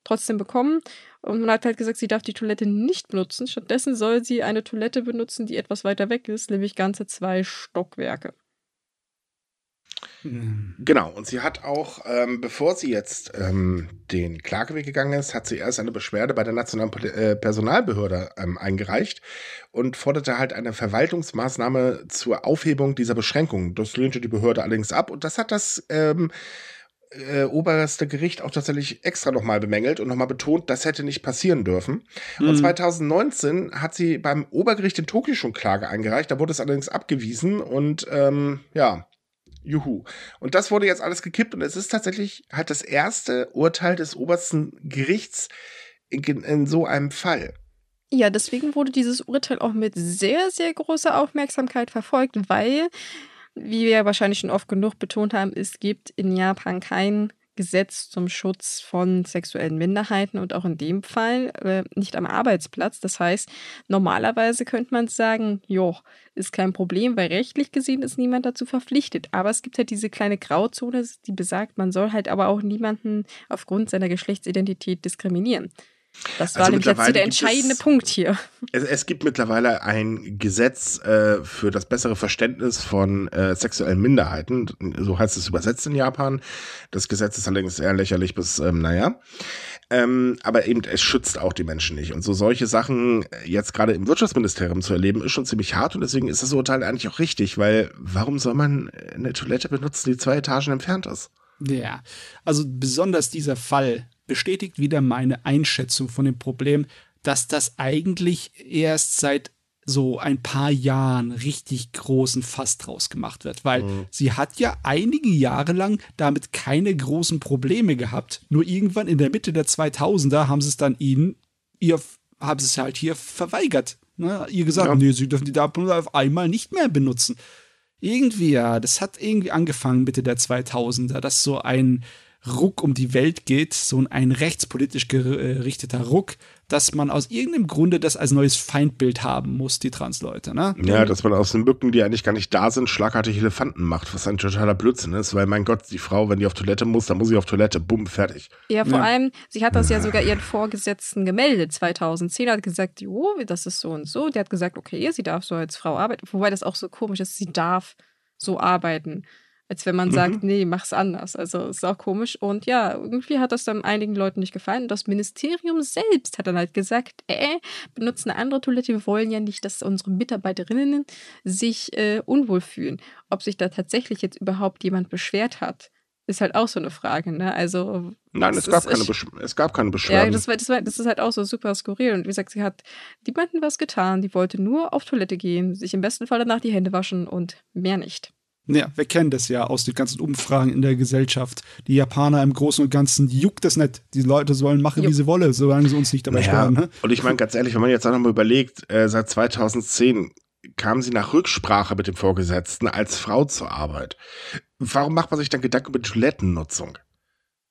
trotzdem bekommen und man hat halt gesagt, sie darf die Toilette nicht benutzen. Stattdessen soll sie eine Toilette benutzen, die etwas weiter weg ist, nämlich ganze zwei Stockwerke. Genau, und sie hat auch, ähm, bevor sie jetzt ähm, den Klageweg gegangen ist, hat sie erst eine Beschwerde bei der Nationalen äh, Personalbehörde ähm, eingereicht und forderte halt eine Verwaltungsmaßnahme zur Aufhebung dieser Beschränkungen. Das lehnte die Behörde allerdings ab und das hat das ähm, äh, oberste Gericht auch tatsächlich extra nochmal bemängelt und nochmal betont, das hätte nicht passieren dürfen. Mhm. Und 2019 hat sie beim Obergericht in Tokio schon Klage eingereicht, da wurde es allerdings abgewiesen und ähm, ja, Juhu. Und das wurde jetzt alles gekippt und es ist tatsächlich halt das erste Urteil des obersten Gerichts in, in so einem Fall. Ja, deswegen wurde dieses Urteil auch mit sehr, sehr großer Aufmerksamkeit verfolgt, weil, wie wir wahrscheinlich schon oft genug betont haben, es gibt in Japan kein Gesetz zum Schutz von sexuellen Minderheiten und auch in dem Fall äh, nicht am Arbeitsplatz. Das heißt, normalerweise könnte man sagen, jo, ist kein Problem, weil rechtlich gesehen ist niemand dazu verpflichtet. Aber es gibt halt diese kleine Grauzone, die besagt, man soll halt aber auch niemanden aufgrund seiner Geschlechtsidentität diskriminieren. Das war also nämlich jetzt der entscheidende es, Punkt hier. Es, es, gibt mittlerweile ein Gesetz äh, für das bessere Verständnis von äh, sexuellen Minderheiten. So heißt es übersetzt in Japan. Das Gesetz ist allerdings eher lächerlich bis, ähm, naja. Ähm, aber eben, es schützt auch die Menschen nicht. Und so solche Sachen jetzt gerade im Wirtschaftsministerium zu erleben, ist schon ziemlich hart. Und deswegen ist das Urteil eigentlich auch richtig, weil warum soll man eine Toilette benutzen, die zwei Etagen entfernt ist? Ja, also besonders dieser Fall bestätigt wieder meine Einschätzung von dem Problem, dass das eigentlich erst seit so ein paar Jahren richtig großen Fass draus gemacht wird, weil mhm. sie hat ja einige Jahre lang damit keine großen Probleme gehabt. Nur irgendwann in der Mitte der 2000er haben sie es dann ihnen, ihr, haben sie es halt hier verweigert. Ne? Ihr gesagt, ja. nee, sie dürfen die Daten auf einmal nicht mehr benutzen. Irgendwie, ja, das hat irgendwie angefangen Mitte der 2000er, dass so ein Ruck um die Welt geht, so ein rechtspolitisch gerichteter Ruck, dass man aus irgendeinem Grunde das als neues Feindbild haben muss, die Transleute. Ne? Ja, dass man aus den Mücken, die eigentlich gar nicht da sind, schlagartig Elefanten macht, was ein totaler Blödsinn ist, weil mein Gott, die Frau, wenn die auf Toilette muss, dann muss sie auf Toilette, bumm, fertig. Ja, vor ja. allem, sie hat das ja sogar ihren Vorgesetzten gemeldet, 2010, hat gesagt, jo, das ist so und so. Der hat gesagt, okay, sie darf so als Frau arbeiten, wobei das auch so komisch ist, sie darf so arbeiten als wenn man mhm. sagt, nee, mach's anders. Also ist auch komisch. Und ja, irgendwie hat das dann einigen Leuten nicht gefallen. Und das Ministerium selbst hat dann halt gesagt, äh, benutzen eine andere Toilette. Wir wollen ja nicht, dass unsere Mitarbeiterinnen sich äh, unwohl fühlen. Ob sich da tatsächlich jetzt überhaupt jemand beschwert hat, ist halt auch so eine Frage, ne? Also. Nein, es gab, keine ich, es gab keine Beschwerden. Ja, das, war, das, war, das ist halt auch so super skurril. Und wie gesagt, sie hat niemandem was getan. Die wollte nur auf Toilette gehen, sich im besten Fall danach die Hände waschen und mehr nicht. Ja, wir kennen das ja aus den ganzen Umfragen in der Gesellschaft. Die Japaner im Großen und Ganzen juckt das nicht. Die Leute sollen machen, Juck. wie sie wollen, solange sie uns nicht dabei naja, stören. Ne? Und ich meine, ganz ehrlich, wenn man jetzt auch nochmal überlegt, äh, seit 2010 kam sie nach Rücksprache mit dem Vorgesetzten als Frau zur Arbeit. Warum macht man sich dann Gedanken über Toilettennutzung?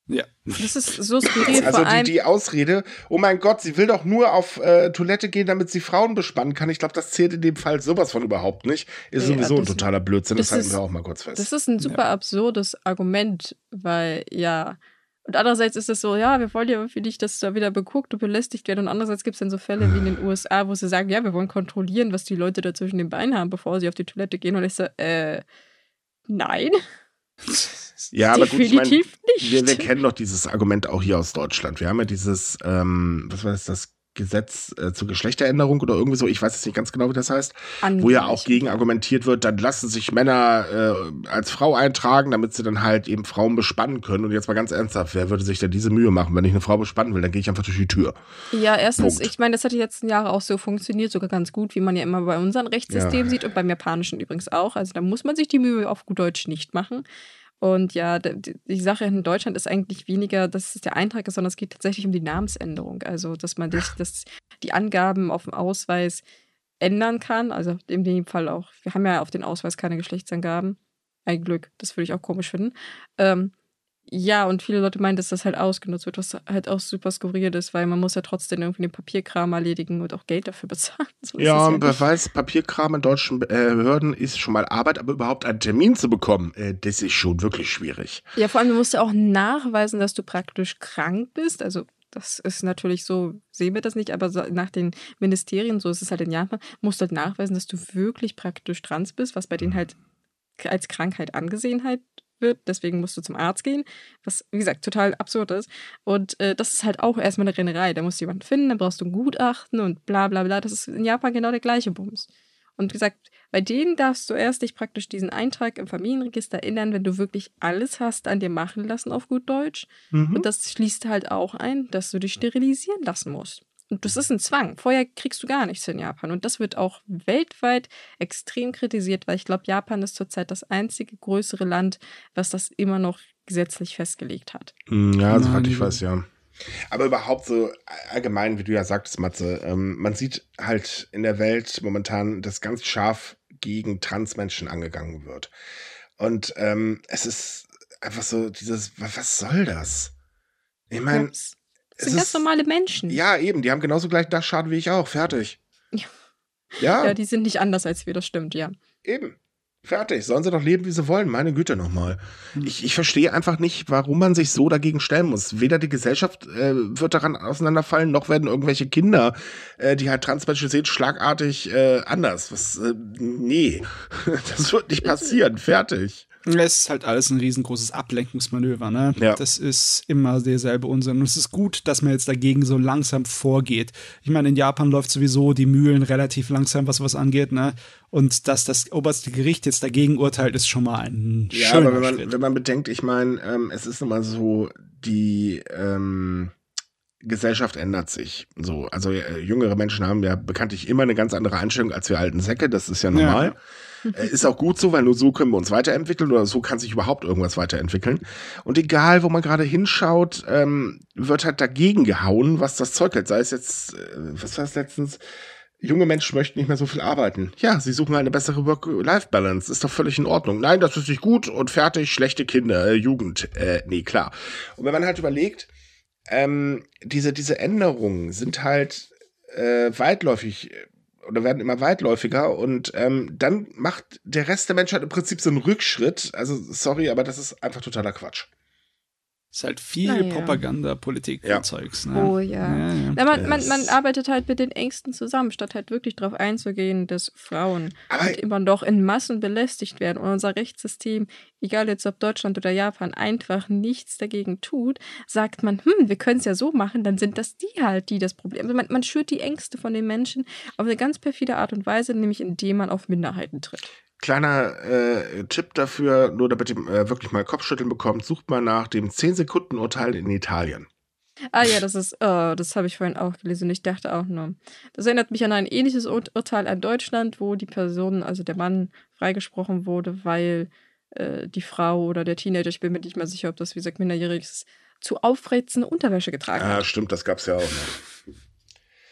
Ja. Das ist so skurril. Also die, die Ausrede, oh mein Gott, sie will doch nur auf äh, Toilette gehen, damit sie Frauen bespannen kann. Ich glaube, das zählt in dem Fall sowas von überhaupt nicht. Ist nee, sowieso ein totaler Blödsinn, das, das halten wir auch mal kurz fest. Das ist ein super ja. absurdes Argument, weil ja. Und andererseits ist es so, ja, wir wollen ja irgendwie nicht, dass du da wieder beguckt und belästigt werden. Und andererseits gibt es dann so Fälle wie in den USA, wo sie sagen, ja, wir wollen kontrollieren, was die Leute da zwischen den Beinen haben, bevor sie auf die Toilette gehen. Und ich so, äh, nein. Ja, aber gut, ich mein, wir, wir, kennen doch dieses Argument auch hier aus Deutschland. Wir haben ja dieses, ähm, was war das, das Gesetz äh, zur Geschlechteränderung oder irgendwie so, ich weiß jetzt nicht ganz genau, wie das heißt, Angeblich. wo ja auch gegen argumentiert wird, dann lassen sich Männer äh, als Frau eintragen, damit sie dann halt eben Frauen bespannen können. Und jetzt mal ganz ernsthaft, wer würde sich denn diese Mühe machen? Wenn ich eine Frau bespannen will, dann gehe ich einfach durch die Tür. Ja, erstens, Punkt. ich meine, das hat die letzten Jahre auch so funktioniert, sogar ganz gut, wie man ja immer bei unserem Rechtssystem ja. sieht und beim japanischen übrigens auch. Also da muss man sich die Mühe auf gut Deutsch nicht machen. Und ja, die, die, Sache in Deutschland ist eigentlich weniger, dass es der Eintrag ist, sondern es geht tatsächlich um die Namensänderung. Also, dass man dich, dass die Angaben auf dem Ausweis ändern kann. Also in dem Fall auch, wir haben ja auf den Ausweis keine Geschlechtsangaben. Ein Glück, das würde ich auch komisch finden. Ähm, ja, und viele Leute meinen, dass das halt ausgenutzt wird, was halt auch super skurril ist, weil man muss ja trotzdem irgendwie den Papierkram erledigen und auch Geld dafür bezahlen. So ja, ja Beweis, Papierkram in deutschen äh, Behörden ist schon mal Arbeit, aber überhaupt einen Termin zu bekommen, äh, das ist schon wirklich schwierig. Ja, vor allem, du musst ja auch nachweisen, dass du praktisch krank bist. Also das ist natürlich so, sehen wir das nicht, aber nach den Ministerien, so ist es halt in Japan, musst du halt nachweisen, dass du wirklich praktisch trans bist, was bei denen halt als Krankheit angesehen halt wird, deswegen musst du zum Arzt gehen, was, wie gesagt, total absurd ist. Und äh, das ist halt auch erstmal eine Rennerei. Da musst du jemanden finden, dann brauchst du ein Gutachten und bla bla bla. Das ist in Japan genau der gleiche Bums. Und wie gesagt, bei denen darfst du erst dich praktisch diesen Eintrag im Familienregister erinnern, wenn du wirklich alles hast an dir machen lassen auf gut Deutsch. Mhm. Und das schließt halt auch ein, dass du dich sterilisieren lassen musst. Und das ist ein Zwang. Vorher kriegst du gar nichts in Japan. Und das wird auch weltweit extrem kritisiert, weil ich glaube, Japan ist zurzeit das einzige größere Land, was das immer noch gesetzlich festgelegt hat. Hm, ja, soweit ich weiß, ja. Aber überhaupt so allgemein, wie du ja sagtest, Matze, ähm, man sieht halt in der Welt momentan, dass ganz scharf gegen Transmenschen angegangen wird. Und ähm, es ist einfach so dieses, was soll das? Ich meine, das sind ganz normale Menschen. Ja, eben. Die haben genauso gleich Dachschaden wie ich auch. Fertig. Ja. ja. Ja, die sind nicht anders als wir, das stimmt, ja. Eben. Fertig. Sollen sie doch leben, wie sie wollen. Meine Güte nochmal. Hm. Ich, ich verstehe einfach nicht, warum man sich so dagegen stellen muss. Weder die Gesellschaft äh, wird daran auseinanderfallen, noch werden irgendwelche Kinder, äh, die halt Transmenschen sehen, schlagartig äh, anders. Was, äh, nee. das wird nicht passieren. Fertig. Es ist halt alles ein riesengroßes Ablenkungsmanöver, ne? Ja. Das ist immer derselbe Unsinn. Und es ist gut, dass man jetzt dagegen so langsam vorgeht. Ich meine, in Japan läuft sowieso die Mühlen relativ langsam, was was angeht, ne? Und dass das oberste Gericht jetzt dagegen urteilt, ist schon mal ein ja, schöner aber wenn man, Schritt. wenn man bedenkt, ich meine, ähm, es ist immer so, die ähm, Gesellschaft ändert sich. So, also äh, jüngere Menschen haben ja bekanntlich immer eine ganz andere Einstellung als wir alten Säcke, das ist ja normal. Ja. Äh, ist auch gut so, weil nur so können wir uns weiterentwickeln oder so kann sich überhaupt irgendwas weiterentwickeln. Und egal, wo man gerade hinschaut, ähm, wird halt dagegen gehauen, was das Zeug hält. Sei es jetzt, äh, was war es letztens? Junge Menschen möchten nicht mehr so viel arbeiten. Ja, sie suchen eine bessere Work-Life-Balance. Ist doch völlig in Ordnung. Nein, das ist nicht gut und fertig. Schlechte Kinder, äh, Jugend. Äh, nee, klar. Und wenn man halt überlegt, ähm, diese, diese Änderungen sind halt äh, weitläufig oder werden immer weitläufiger und ähm, dann macht der Rest der Menschheit im Prinzip so einen Rückschritt. Also sorry, aber das ist einfach totaler Quatsch. Ist halt viel Naja. Propaganda, Politik Ja. und Zeugs. Ne? Oh ja. ja, ja. Na, man, man, man arbeitet halt mit den Ängsten zusammen, statt halt wirklich darauf einzugehen, dass Frauen halt immer noch in Massen belästigt werden und unser Rechtssystem, egal jetzt ob Deutschland oder Japan, einfach nichts dagegen tut, sagt man, hm, wir können es ja so machen, dann sind das die halt, die das Problem. Also man, man schürt die Ängste von den Menschen auf eine ganz perfide Art und Weise, nämlich indem man auf Minderheiten tritt. Kleiner äh, Tipp dafür, nur damit ihr äh, wirklich mal Kopfschütteln bekommt, sucht mal nach dem 10-Sekunden-Urteil in Italien. Ah ja, das ist, äh, das habe ich vorhin auch gelesen und ich dachte auch nur. Das erinnert mich an ein ähnliches Ur Urteil an Deutschland, wo die Person, also der Mann, freigesprochen wurde, weil äh, die Frau oder der Teenager, ich bin mir nicht mehr sicher, ob das wie gesagt minderjährig ist, zu aufreizende Unterwäsche getragen Ah, hat. stimmt, das gab's ja auch noch.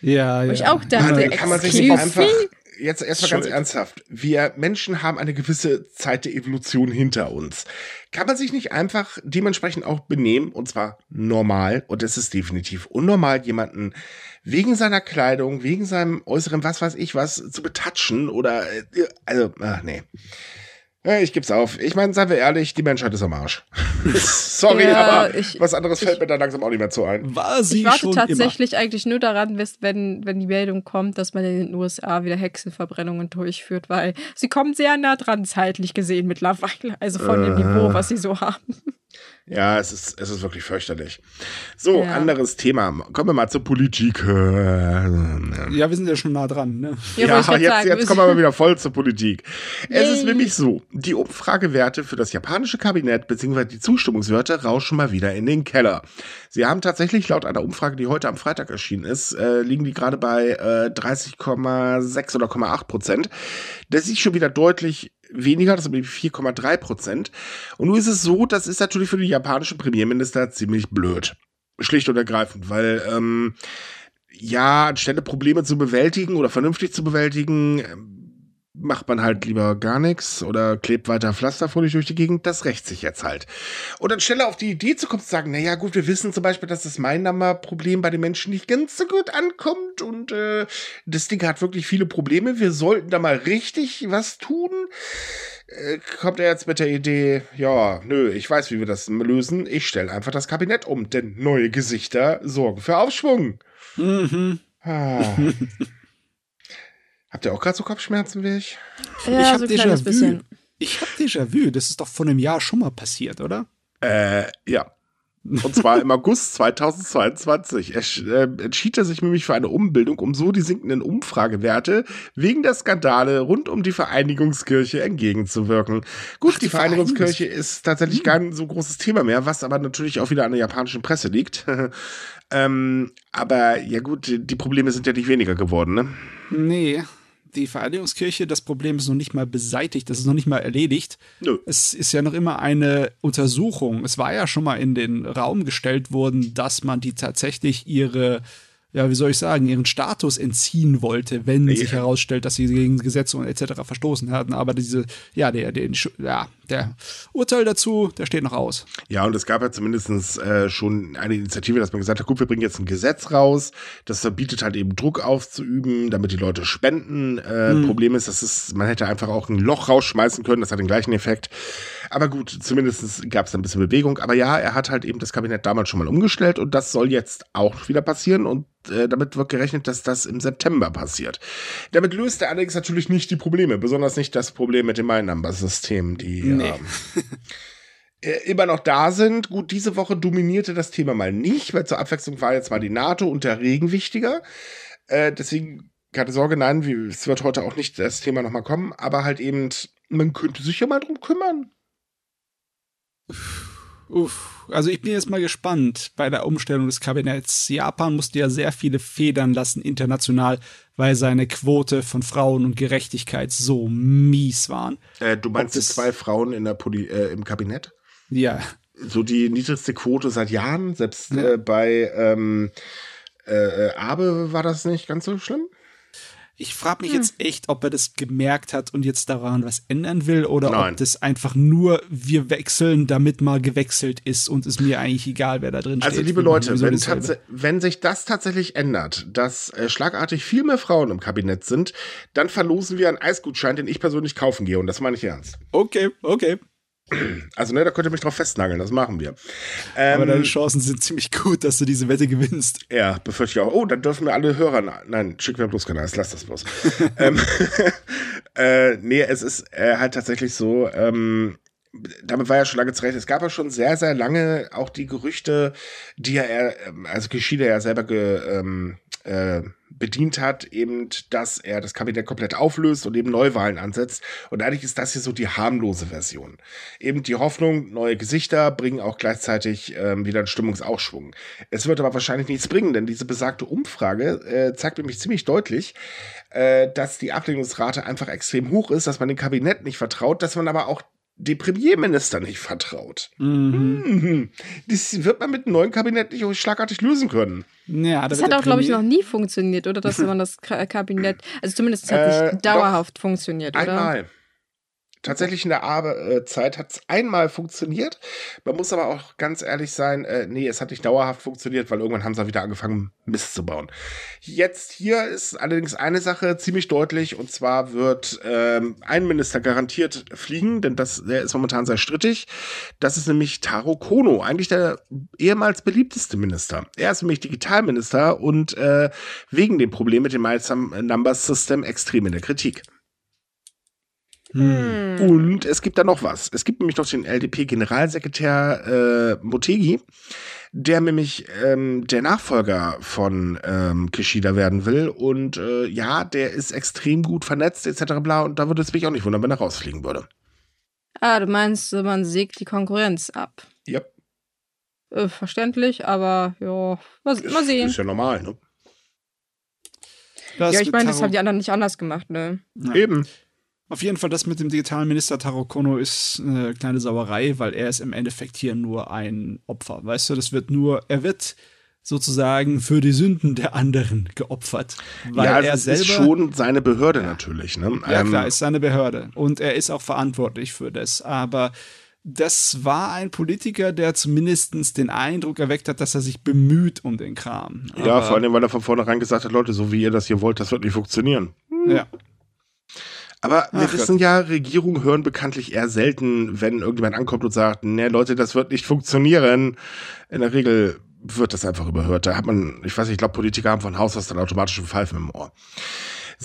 Ja, ja. Wo ich auch Ah, dachte, dann kann man sich nicht einfach. Jetzt erstmal ganz ernsthaft. Wir Menschen haben eine gewisse Zeit der Evolution hinter uns. Kann man sich nicht einfach dementsprechend auch benehmen, und zwar normal, und es ist definitiv unnormal, jemanden wegen seiner Kleidung, wegen seinem äußeren was weiß ich was zu betatschen oder, äh, also, ach nee. Ich geb's auf. Ich meine, seien wir ehrlich, die Menschheit ist am Arsch. Sorry, Ja, aber ich- was anderes ich- fällt mir da langsam auch nicht mehr zu ein. War sie Ich warte schon tatsächlich eigentlich nur daran, wenn, wenn die Meldung kommt, dass man in den USA wieder Hexenverbrennungen durchführt, weil sie kommen sehr nah dran, zeitlich gesehen mittlerweile. Also von dem Äh. Niveau, was sie so haben. Ja, es ist, es ist wirklich fürchterlich. So, Ja. anderes Thema. Kommen wir mal zur Politik. Ja, wir sind ja schon nah dran, ne? Ja, grad jetzt, sagen. jetzt kommen wir mal wieder voll zur Politik. Es ist Yay. nämlich so, die Umfragewerte für das japanische Kabinett bzw. die Zustimmungswerte rauschen mal wieder in den Keller. Sie haben tatsächlich laut einer Umfrage, die heute am Freitag erschienen ist, äh, liegen die gerade bei äh, 30,6 oder 0,8 Prozent. Das ist schon wieder deutlich weniger, das sind nämlich 4,3 Prozent. Und nun ist es so, das ist natürlich für den japanischen Premierminister ziemlich blöd. Schlicht und ergreifend, weil ähm, ja, anstelle Probleme zu bewältigen oder vernünftig zu bewältigen, ähm, macht man halt lieber gar nichts oder klebt weiter pflasterfolie durch die Gegend. Das rächt sich jetzt halt. Und anstelle auf die Idee zu kommen, zu sagen, naja gut, wir wissen zum Beispiel, dass das Mein-Nummer-Problem bei den Menschen nicht ganz so gut ankommt und äh, das Ding hat wirklich viele Probleme. Wir sollten da mal richtig was tun. Äh, kommt er jetzt mit der Idee, ja, nö, ich weiß, wie wir das lösen. Ich stelle einfach das Kabinett um, denn neue Gesichter sorgen für Aufschwung. Mhm. Ah. Habt ihr auch gerade so Kopfschmerzen wie ich? Ja, ich so habe ein kleines Déjà-vu. bisschen. Ich habe Déjà-vu. Das ist doch vor einem Jahr schon mal passiert, oder? Äh, ja. Und zwar im August 2022 ersch- äh, entschied er sich nämlich für eine Umbildung, um so die sinkenden Umfragewerte wegen der Skandale rund um die Vereinigungskirche entgegenzuwirken. Gut, Ach, die die Vereinigungskirche ist tatsächlich kein so großes Thema mehr, was aber natürlich auch wieder an der japanischen Presse liegt. ähm, aber ja gut, die Probleme sind ja nicht weniger geworden, ne? Nee. Die Vereinigungskirche, das Problem ist noch nicht mal beseitigt, das ist noch nicht mal erledigt. Nö. Es ist ja noch immer eine Untersuchung. Es war ja schon mal in den Raum gestellt worden, dass man die tatsächlich ihre, ja, wie soll ich sagen, ihren Status entziehen wollte, wenn Ja. sich herausstellt, dass sie gegen Gesetze und etc. verstoßen hatten. Aber diese, ja, der, der, ja, der Urteil dazu, der steht noch aus. Ja, und es gab ja zumindest äh, schon eine Initiative, dass man gesagt hat, gut, wir bringen jetzt ein Gesetz raus, das verbietet halt eben Druck aufzuüben, damit die Leute spenden. Äh, Problem ist, dass es, man hätte einfach auch ein Loch rausschmeißen können, das hat den gleichen Effekt. Aber gut, zumindest gab es ein bisschen Bewegung. Aber ja, er hat halt eben das Kabinett damals schon mal umgestellt und das soll jetzt auch wieder passieren und äh, damit wird gerechnet, dass das im September passiert. Damit löst er allerdings natürlich nicht die Probleme, besonders nicht das Problem mit dem My-Number-System, die Nee. ähm, äh, immer noch da sind. Gut, diese Woche dominierte das Thema mal nicht, weil zur Abwechslung war jetzt mal die NATO und der Regen wichtiger. Äh, deswegen keine Sorge, nein, es wird heute auch nicht das Thema nochmal kommen, aber halt eben, man könnte sich ja mal drum kümmern. Uff, also ich bin jetzt mal gespannt bei der Umstellung des Kabinetts. Japan musste ja sehr viele Federn lassen international, weil seine Quote von Frauen und Gerechtigkeit so mies waren. Äh, du meinst das- zwei Frauen in der Poli äh, im Kabinett? Ja, So die niedrigste Quote seit Jahren, selbst Ja. äh, bei ähm, äh, äh, Abe war das nicht ganz so schlimm. Ich frage mich hm. jetzt echt, ob er das gemerkt hat und jetzt daran was ändern will oder Nein. ob das einfach nur wir wechseln, damit mal gewechselt ist und ist mir eigentlich egal, wer da drin also, steht. Also liebe Leute, wenn, wenn, sich das tatsächlich ändert, dass äh, schlagartig viel mehr Frauen im Kabinett sind, dann verlosen wir einen Eisgutschein, den ich persönlich kaufen gehe und das meine ich ernst. Okay, okay. Also, ne, da könnt ihr mich drauf festnageln, das machen wir. Ähm, Aber deine Chancen sind ziemlich gut, dass du diese Wette gewinnst. Ja, befürchte ich auch. Oh, dann dürfen wir alle Hörer. Nein, schick mir bloß keiner, lass das bloß. ähm, äh, nee, es ist äh, halt tatsächlich so, ähm, damit war ja schon lange zurecht. Es gab ja schon sehr, sehr lange auch die Gerüchte, die ja er, also Geschiedener ja selber ge, ähm, äh, bedient hat, eben, dass er das Kabinett komplett auflöst und eben Neuwahlen ansetzt. Und eigentlich ist das hier so die harmlose Version. Eben die Hoffnung, neue Gesichter bringen auch gleichzeitig ähm, wieder einen Stimmungsaufschwung. Es wird aber wahrscheinlich nichts bringen, denn diese besagte Umfrage äh, zeigt nämlich ziemlich deutlich, äh, dass die Ablehnungsrate einfach extrem hoch ist, dass man dem Kabinett nicht vertraut, dass man aber auch dem Premierminister nicht vertraut. Mhm. Mhm. Das wird man mit einem neuen Kabinett nicht schlagartig lösen können. Ja, das hat auch, glaube ich, noch nie funktioniert, oder? Dass man das Kabinett, also zumindest hat es nicht äh, dauerhaft funktioniert, oder? Einmal. Tatsächlich in der Arbeitszeit hat es einmal funktioniert. Man muss aber auch ganz ehrlich sein, äh, nee, es hat nicht dauerhaft funktioniert, weil irgendwann haben sie wieder angefangen, Mist zu bauen. Jetzt hier ist allerdings eine Sache ziemlich deutlich, und zwar wird ähm, ein Minister garantiert fliegen, denn das, der ist momentan sehr strittig. Das ist nämlich Taro Kono, eigentlich der ehemals beliebteste Minister. Er ist nämlich Digitalminister und äh, wegen dem Problem mit dem Miles Numbers System extrem in der Kritik. Hm. Und es gibt da noch was. Es gibt nämlich noch den LDP-Generalsekretär äh, Motegi, der nämlich ähm, der Nachfolger von ähm, Kishida werden will. Und äh, ja, der ist extrem gut vernetzt, etc. bla. Und da würde es mich auch nicht wundern, wenn er rausfliegen würde. Ah, du meinst, man sägt die Konkurrenz ab. Ja. Äh, verständlich, aber ja, mal, mal sehen. Ist ja normal, ne? Das ja, ich meine, das haben die anderen nicht anders gemacht, ne? Ja. Eben. Auf jeden Fall, das mit dem digitalen Minister Taro Kono ist eine kleine Sauerei, weil er ist im Endeffekt hier nur ein Opfer. Weißt du, das wird nur, er wird sozusagen für die Sünden der anderen geopfert. Weil ja, also er selber, ist schon seine Behörde ja. natürlich. Ne? Ja, ähm, klar, ist seine Behörde. Und er ist auch verantwortlich für das. Aber das war ein Politiker, der zumindest den Eindruck erweckt hat, dass er sich bemüht um den Kram. ja, Aber vor allem, weil er von vornherein gesagt hat, Leute, so wie ihr das hier wollt, das wird nicht funktionieren. Ja. Aber wir Ach wissen Gott. ja, Regierungen hören bekanntlich eher selten, wenn irgendjemand ankommt und sagt, ne Leute, das wird nicht funktionieren. In der Regel wird das einfach überhört. Da hat man, ich weiß nicht, ich glaube, Politiker haben von Haus aus dann automatisch einen Pfeifen im Ohr.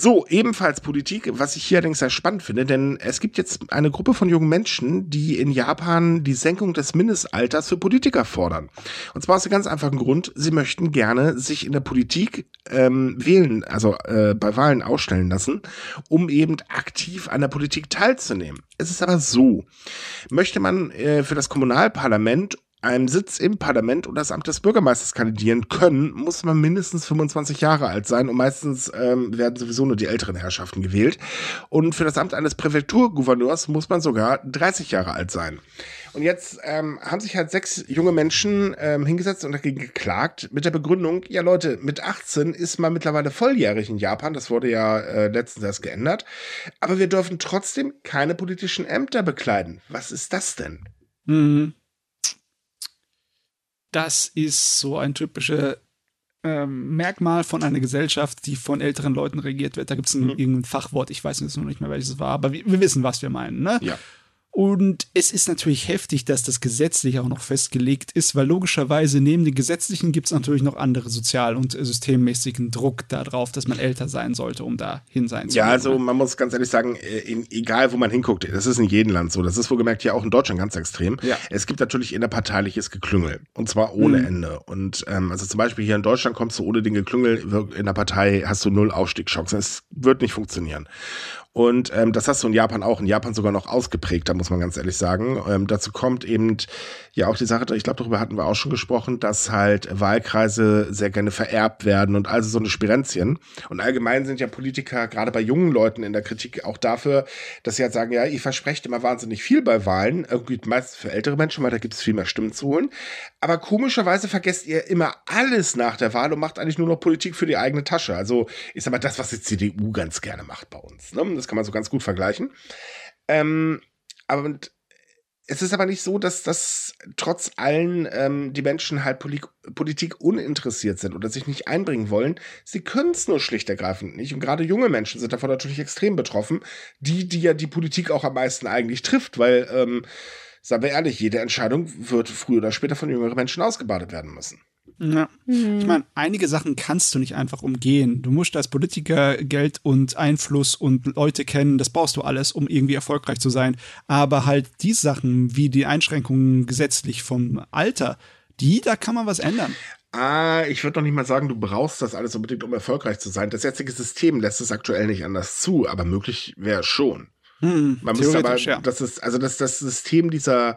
So, ebenfalls Politik, was ich hier allerdings sehr spannend finde, denn es gibt jetzt eine Gruppe von jungen Menschen, die in Japan die Senkung des Mindestalters für Politiker fordern. Und zwar aus dem ganz einfachen Grund, sie möchten gerne sich in der Politik ähm, wählen, also äh, bei Wahlen ausstellen lassen, um eben aktiv an der Politik teilzunehmen. Es ist aber so, möchte man äh, für das Kommunalparlament einem Sitz im Parlament und das Amt des Bürgermeisters kandidieren können, muss man mindestens 25 Jahre alt sein und meistens ähm, werden sowieso nur die älteren Herrschaften gewählt. Und für das Amt eines Präfekturgouverneurs muss man sogar 30 Jahre alt sein. Und jetzt ähm, haben sich halt sechs junge Menschen ähm, hingesetzt und dagegen geklagt mit der Begründung, ja Leute, mit 18 ist man mittlerweile volljährig in Japan, das wurde ja äh, letztens erst geändert, aber wir dürfen trotzdem keine politischen Ämter bekleiden. Was ist das denn? Mhm das ist so ein typisches ähm, Merkmal von einer Gesellschaft, die von älteren Leuten regiert wird. Da gibt es ein, mhm. irgendein Fachwort, ich weiß jetzt noch nicht mehr, welches es war, aber wir, wir wissen, was wir meinen. Ne? Ja. Und es ist natürlich heftig, dass das gesetzlich auch noch festgelegt ist, weil logischerweise neben den gesetzlichen gibt es natürlich noch andere sozial- und systemmäßigen Druck darauf, dass man älter sein sollte, um da hin sein zu können. Ja, also man muss ganz ehrlich sagen, äh, in, egal wo man hinguckt, das ist in jedem Land so, das ist wohlgemerkt ja auch in Deutschland ganz extrem. Ja. Es gibt natürlich innerparteiliches Geklüngel und zwar ohne mhm. Ende. Und ähm, also zum Beispiel hier in Deutschland kommst du ohne den Geklüngel in der Partei, hast du null Aufstiegschancen. Es wird nicht funktionieren. Und ähm, das hast du in Japan auch, in Japan sogar noch ausgeprägt, da muss man ganz ehrlich sagen. Ähm, dazu kommt eben ja auch die Sache, ich glaube, darüber hatten wir auch schon gesprochen, dass halt Wahlkreise sehr gerne vererbt werden und also so eine Spirenzien. Und allgemein sind ja Politiker, gerade bei jungen Leuten in der Kritik, auch dafür, dass sie halt sagen, ja, ihr versprecht immer wahnsinnig viel bei Wahlen, irgendwie meistens für ältere Menschen, weil da gibt es viel mehr Stimmen zu holen. Aber komischerweise vergesst ihr immer alles nach der Wahl und macht eigentlich nur noch Politik für die eigene Tasche. Also sag mal, das, was die CDU ganz gerne macht bei uns. Ne? Das kann man so ganz gut vergleichen. Ähm, aber es ist aber nicht so, dass das trotz allen ähm, die Menschen halt Poli Politik uninteressiert sind oder sich nicht einbringen wollen. Sie können es nur schlicht ergreifend nicht. Und gerade junge Menschen sind davon natürlich extrem betroffen. Die, die ja die Politik auch am meisten eigentlich trifft, weil, ähm, sagen wir ehrlich, jede Entscheidung wird früher oder später von jüngeren Menschen ausgebadet werden müssen. Ja. Mhm. Ich meine, einige Sachen kannst du nicht einfach umgehen. Du musst als Politiker Geld und Einfluss und Leute kennen, das brauchst du alles, um irgendwie erfolgreich zu sein. Aber halt die Sachen wie die Einschränkungen gesetzlich vom Alter, die, da kann man was ändern. Ah, ich würde noch nicht mal sagen, du brauchst das alles unbedingt, um erfolgreich zu sein. Das jetzige System lässt es aktuell nicht anders zu, aber möglich wäre schon. Hm, man muss aber, ja. das ist, also das, das System dieser,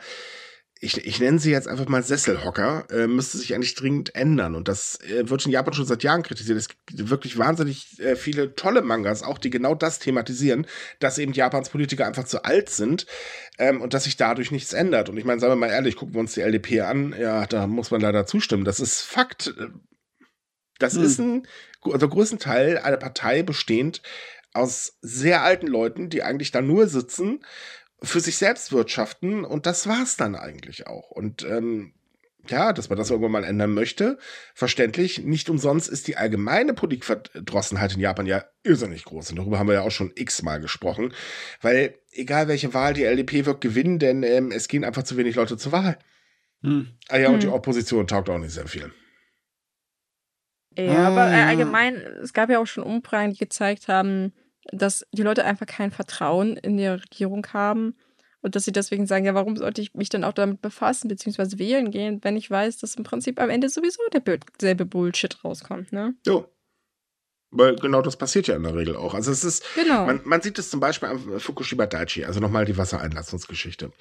ich, ich nenne sie jetzt einfach mal Sesselhocker, äh, müsste sich eigentlich dringend ändern. Und das äh, wird in Japan schon seit Jahren kritisiert. Es gibt wirklich wahnsinnig äh, viele tolle Mangas, auch die genau das thematisieren, dass eben Japans Politiker einfach zu alt sind ähm, und dass sich dadurch nichts ändert. Und ich meine, sagen wir mal ehrlich, gucken wir uns die LDP an, ja, da muss man leider zustimmen. Das ist Fakt. Das hm. ist ein, also größten Teil eine Partei bestehend aus sehr alten Leuten, die eigentlich da nur sitzen für sich selbst wirtschaften und das war's dann eigentlich auch. Und ähm, ja, dass man das irgendwann mal ändern möchte, verständlich. Nicht umsonst ist die allgemeine Politikverdrossenheit in Japan ja irrsinnig groß. Und darüber haben wir ja auch schon x-mal gesprochen. Weil egal welche Wahl, die LDP wird gewinnen, denn ähm, es gehen einfach zu wenig Leute zur Wahl. Hm. Ah ja, hm. und die hm. Opposition taugt auch nicht sehr viel. Ja, ah. aber äh, allgemein, es gab ja auch schon Umfragen, die gezeigt haben, dass die Leute einfach kein Vertrauen in die Regierung haben und dass sie deswegen sagen, ja, warum sollte ich mich dann auch damit befassen, beziehungsweise wählen gehen, wenn ich weiß, dass im Prinzip am Ende sowieso derselbe Bullshit rauskommt, ne? Jo. Weil genau das passiert ja in der Regel auch. Also es ist, genau. man, man sieht es zum Beispiel am Fukushima Daiichi, also nochmal die Wassereinlassungsgeschichte.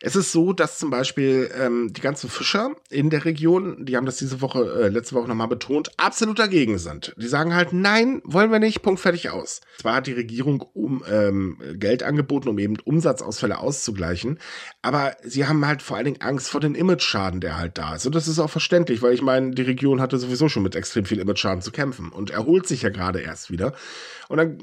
Es ist so, dass zum Beispiel ähm, die ganzen Fischer in der Region, die haben das diese Woche, äh, letzte Woche nochmal betont, absolut dagegen sind. Die sagen halt, nein, wollen wir nicht, Punkt fertig aus. Zwar hat die Regierung um ähm, Geld angeboten, um eben Umsatzausfälle auszugleichen, aber sie haben halt vor allen Dingen Angst vor den Image-Schaden, der halt da ist. Und das ist auch verständlich, weil ich meine, die Region hatte sowieso schon mit extrem viel Image-Schaden zu kämpfen und erholt sich ja ja gerade erst wieder. Und dann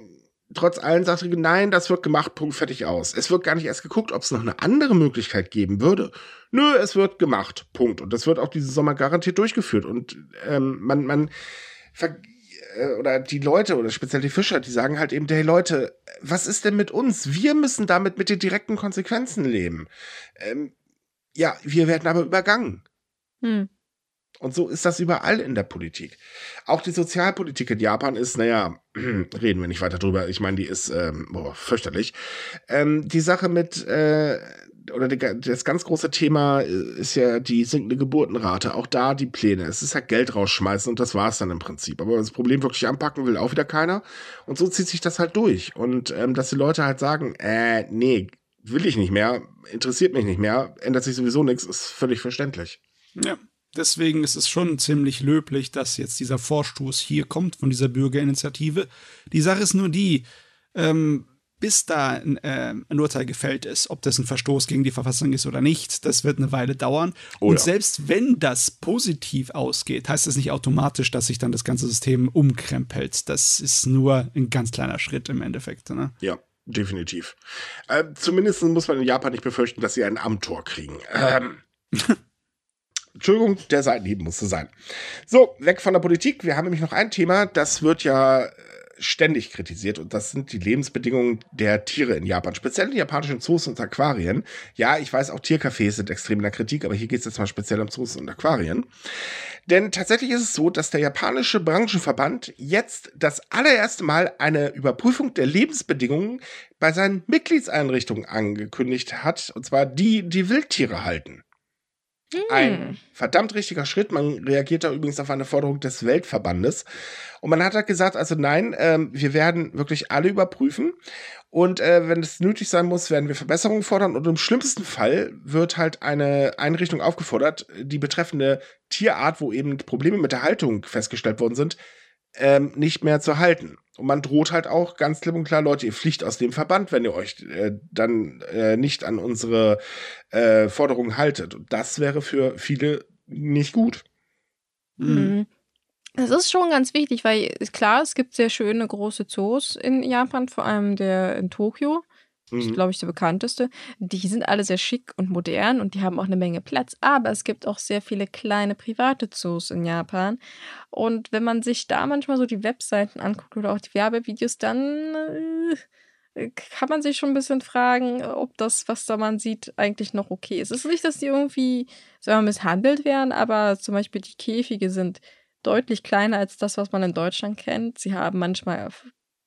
trotz allen sagte nein, das wird gemacht, Punkt, fertig aus. Es wird gar nicht erst geguckt, ob es noch eine andere Möglichkeit geben würde. Nö, es wird gemacht, Punkt. Und das wird auch diesen Sommer garantiert durchgeführt. Und ähm, man, man, äh, oder die Leute oder speziell die Fischer, die sagen halt eben, hey Leute, was ist denn mit uns? Wir müssen damit mit den direkten Konsequenzen leben. Ähm, ja, wir werden aber übergangen. Hm. Und so ist das überall in der Politik. Auch die Sozialpolitik in Japan ist, naja, reden wir nicht weiter drüber. Ich meine, die ist ähm, boah, fürchterlich. Ähm, die Sache mit, äh, oder die, das ganz große Thema äh, ist ja die sinkende Geburtenrate. Auch da die Pläne. Es ist halt Geld rausschmeißen und das war es dann im Prinzip. Aber das Problem wirklich anpacken will auch wieder keiner. Und so zieht sich das halt durch. Und ähm, dass die Leute halt sagen, äh, nee, will ich nicht mehr, interessiert mich nicht mehr, ändert sich sowieso nichts, ist völlig verständlich. Ja, Deswegen ist es schon ziemlich löblich, dass jetzt dieser Vorstoß hier kommt von dieser Bürgerinitiative. Die Sache ist nur die, ähm, bis da ein, äh, ein, Urteil gefällt ist, ob das ein Verstoß gegen die Verfassung ist oder nicht, das wird eine Weile dauern. Oh, Und ja. selbst wenn das positiv ausgeht, heißt das nicht automatisch, dass sich dann das ganze System umkrempelt. Das ist nur ein ganz kleiner Schritt im Endeffekt. Ne? Ja. Definitiv. Äh, zumindest muss man in Japan nicht befürchten, dass sie ein Amtor kriegen. Ähm. Entschuldigung, der Seitenhieb musste sein. So, weg von der Politik. Wir haben nämlich noch ein Thema, das wird ja äh, ständig kritisiert und das sind die Lebensbedingungen der Tiere in Japan, speziell in japanischen Zoos und Aquarien. Ja, ich weiß, auch Tiercafés sind extrem in der Kritik, aber hier geht es jetzt mal speziell um Zoos und Aquarien. Denn tatsächlich ist es so, dass der japanische Branchenverband jetzt das allererste Mal eine Überprüfung der Lebensbedingungen bei seinen Mitgliedseinrichtungen angekündigt hat, und zwar die, die Wildtiere halten. Ein hm. verdammt richtiger Schritt. Man reagiert da übrigens auf eine Forderung des Weltverbandes. Und man hat halt gesagt, also nein, ähm, wir werden wirklich alle überprüfen. Und äh, wenn es nötig sein muss, werden wir Verbesserungen fordern. Und im schlimmsten Fall wird halt eine Einrichtung aufgefordert, die betreffende Tierart, wo eben Probleme mit der Haltung festgestellt worden sind, ähm, nicht mehr zu halten. Und man droht halt auch ganz klipp und klar, Leute, ihr fliegt aus dem Verband, wenn ihr euch äh, dann äh, nicht an unsere äh, Forderungen haltet. Und das wäre für viele nicht gut. Mhm. Das ist schon ganz wichtig, weil klar, es gibt sehr schöne große Zoos in Japan, vor allem der in Tokio. Das ist, Mhm. glaube ich, der bekannteste. Die sind alle sehr schick und modern und die haben auch eine Menge Platz. Aber es gibt auch sehr viele kleine private Zoos in Japan. Und wenn man sich da manchmal so die Webseiten anguckt oder auch die Werbevideos, dann äh, kann man sich schon ein bisschen fragen, ob das, was da man sieht, eigentlich noch okay ist. Es ist nicht, dass die irgendwie wir, misshandelt werden, aber zum Beispiel die Käfige sind deutlich kleiner als das, was man in Deutschland kennt. Sie haben manchmal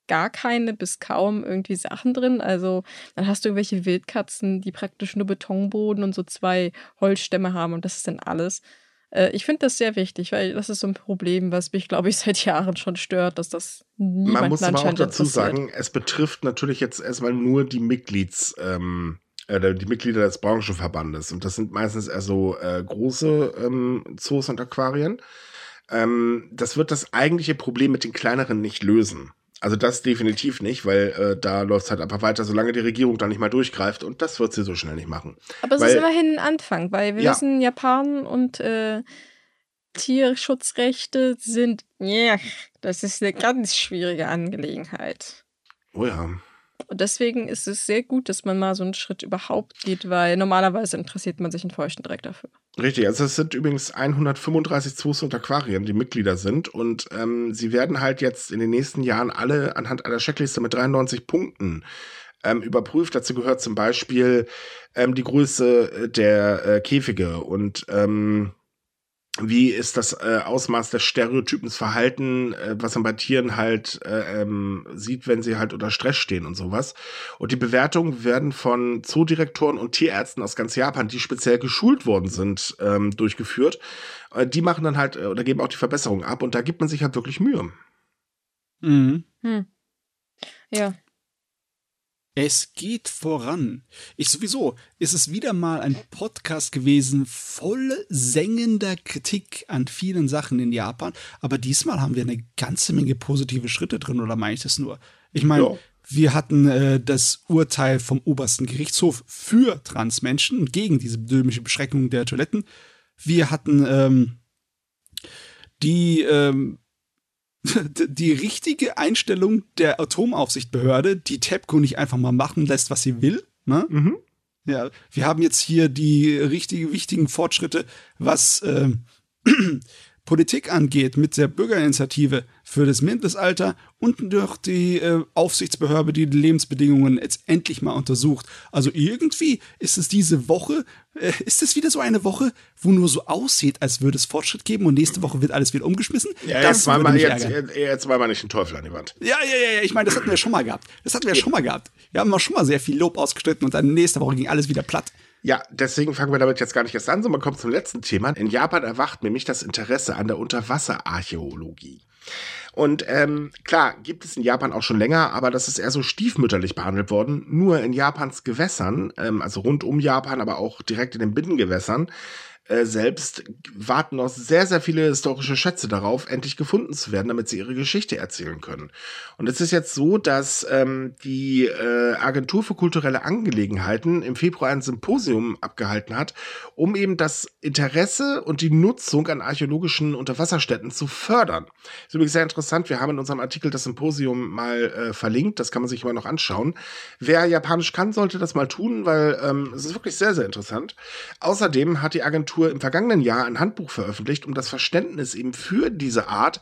gar keine bis kaum irgendwie Sachen drin. Also dann hast du irgendwelche Wildkatzen, die praktisch nur Betonboden und so zwei Holzstämme haben und das ist dann alles. Äh, ich finde das sehr wichtig, weil das ist so ein Problem, was mich, glaube ich, seit Jahren schon stört, dass das niemand Man muss aber auch dazu sagen, es betrifft natürlich jetzt erstmal nur die Mitglieds, ähm, äh, die Mitglieder des Branchenverbandes. Und das sind meistens eher so äh, große ähm, Zoos und Aquarien. Ähm, das wird das eigentliche Problem mit den kleineren nicht lösen. Also das definitiv nicht, weil äh, da läuft es halt einfach weiter, solange die Regierung da nicht mal durchgreift. Und das wird sie so schnell nicht machen. Aber es Weil- ist immerhin ein Anfang, weil wir Ja. wissen, Japan und äh, Tierschutzrechte sind, ja, das ist eine ganz schwierige Angelegenheit. Oh ja. Und deswegen ist es sehr gut, dass man mal so einen Schritt überhaupt geht, weil normalerweise interessiert man sich in Feuchten direkt dafür. Richtig, also es sind übrigens 135 Zoos und Aquarien, die Mitglieder sind und ähm, sie werden halt jetzt in den nächsten Jahren alle anhand einer Checkliste mit 93 Punkten ähm, überprüft. Dazu gehört zum Beispiel ähm, die Größe äh, der äh, Käfige und ähm, wie ist das äh, Ausmaß des Stereotypens Verhalten, äh, was man bei Tieren halt äh, ähm, sieht, wenn sie halt unter Stress stehen und sowas. Und die Bewertungen werden von Zoodirektoren und Tierärzten aus ganz Japan, die speziell geschult worden sind, ähm, durchgeführt. Äh, die machen dann halt äh, oder geben auch die Verbesserungen ab und da gibt man sich halt wirklich Mühe. Mhm. Hm. Ja. Es geht voran. Ich sowieso, ist es wieder mal ein Podcast gewesen voll sengender Kritik an vielen Sachen in Japan. Aber diesmal haben wir eine ganze Menge positive Schritte drin, oder meine ich das nur? Ich meine, Ja. wir hatten äh, das Urteil vom obersten Gerichtshof für Transmenschen und gegen diese dömische Beschränkung der Toiletten. Wir hatten ähm, die ähm, die richtige Einstellung der Atomaufsichtbehörde, die TEPCO nicht einfach mal machen lässt, was sie will. Ne? Mhm. Ja, wir haben jetzt hier die richtigen, wichtigen Fortschritte, was ähm, Politik angeht, mit der Bürgerinitiative für das Mindestalter und durch die äh, Aufsichtsbehörde, die die Lebensbedingungen jetzt endlich mal untersucht. Also irgendwie ist es diese Woche, äh, ist es wieder so eine Woche, wo nur so aussieht, als würde es Fortschritt geben und nächste Woche wird alles wieder umgeschmissen. Ja, Das jetzt würde mal, jetzt, jetzt mal mal nicht den Teufel an die Wand. Ja, ja, ja, ja, ich meine, das hatten wir schon mal gehabt. Das hatten wir schon mal gehabt. Wir haben mal schon mal sehr viel Lob ausgestritten und dann nächste Woche ging alles wieder platt. Ja, deswegen fangen wir damit jetzt gar nicht erst an, sondern kommen zum letzten Thema. In Japan erwacht nämlich das Interesse an der Unterwasserarchäologie. Und ähm, klar, gibt es in Japan auch schon länger, aber das ist eher so stiefmütterlich behandelt worden. Nur in Japans Gewässern, ähm, also rund um Japan, aber auch direkt in den Binnengewässern, äh, selbst warten noch sehr, sehr viele historische Schätze darauf, endlich gefunden zu werden, damit sie ihre Geschichte erzählen können. Und es ist jetzt so, dass ähm, die äh, Agentur für kulturelle Angelegenheiten im Februar ein Symposium abgehalten hat, um eben das Interesse und die Nutzung an archäologischen Unterwasserstätten zu fördern. Ist übrigens sehr interessant. Wir haben in unserem Artikel das Symposium mal äh, verlinkt. Das kann man sich immer noch anschauen. Wer Japanisch kann, sollte das mal tun, weil ähm, es ist wirklich sehr, sehr interessant. Außerdem hat die Agentur im vergangenen Jahr ein Handbuch veröffentlicht, um das Verständnis eben für diese Art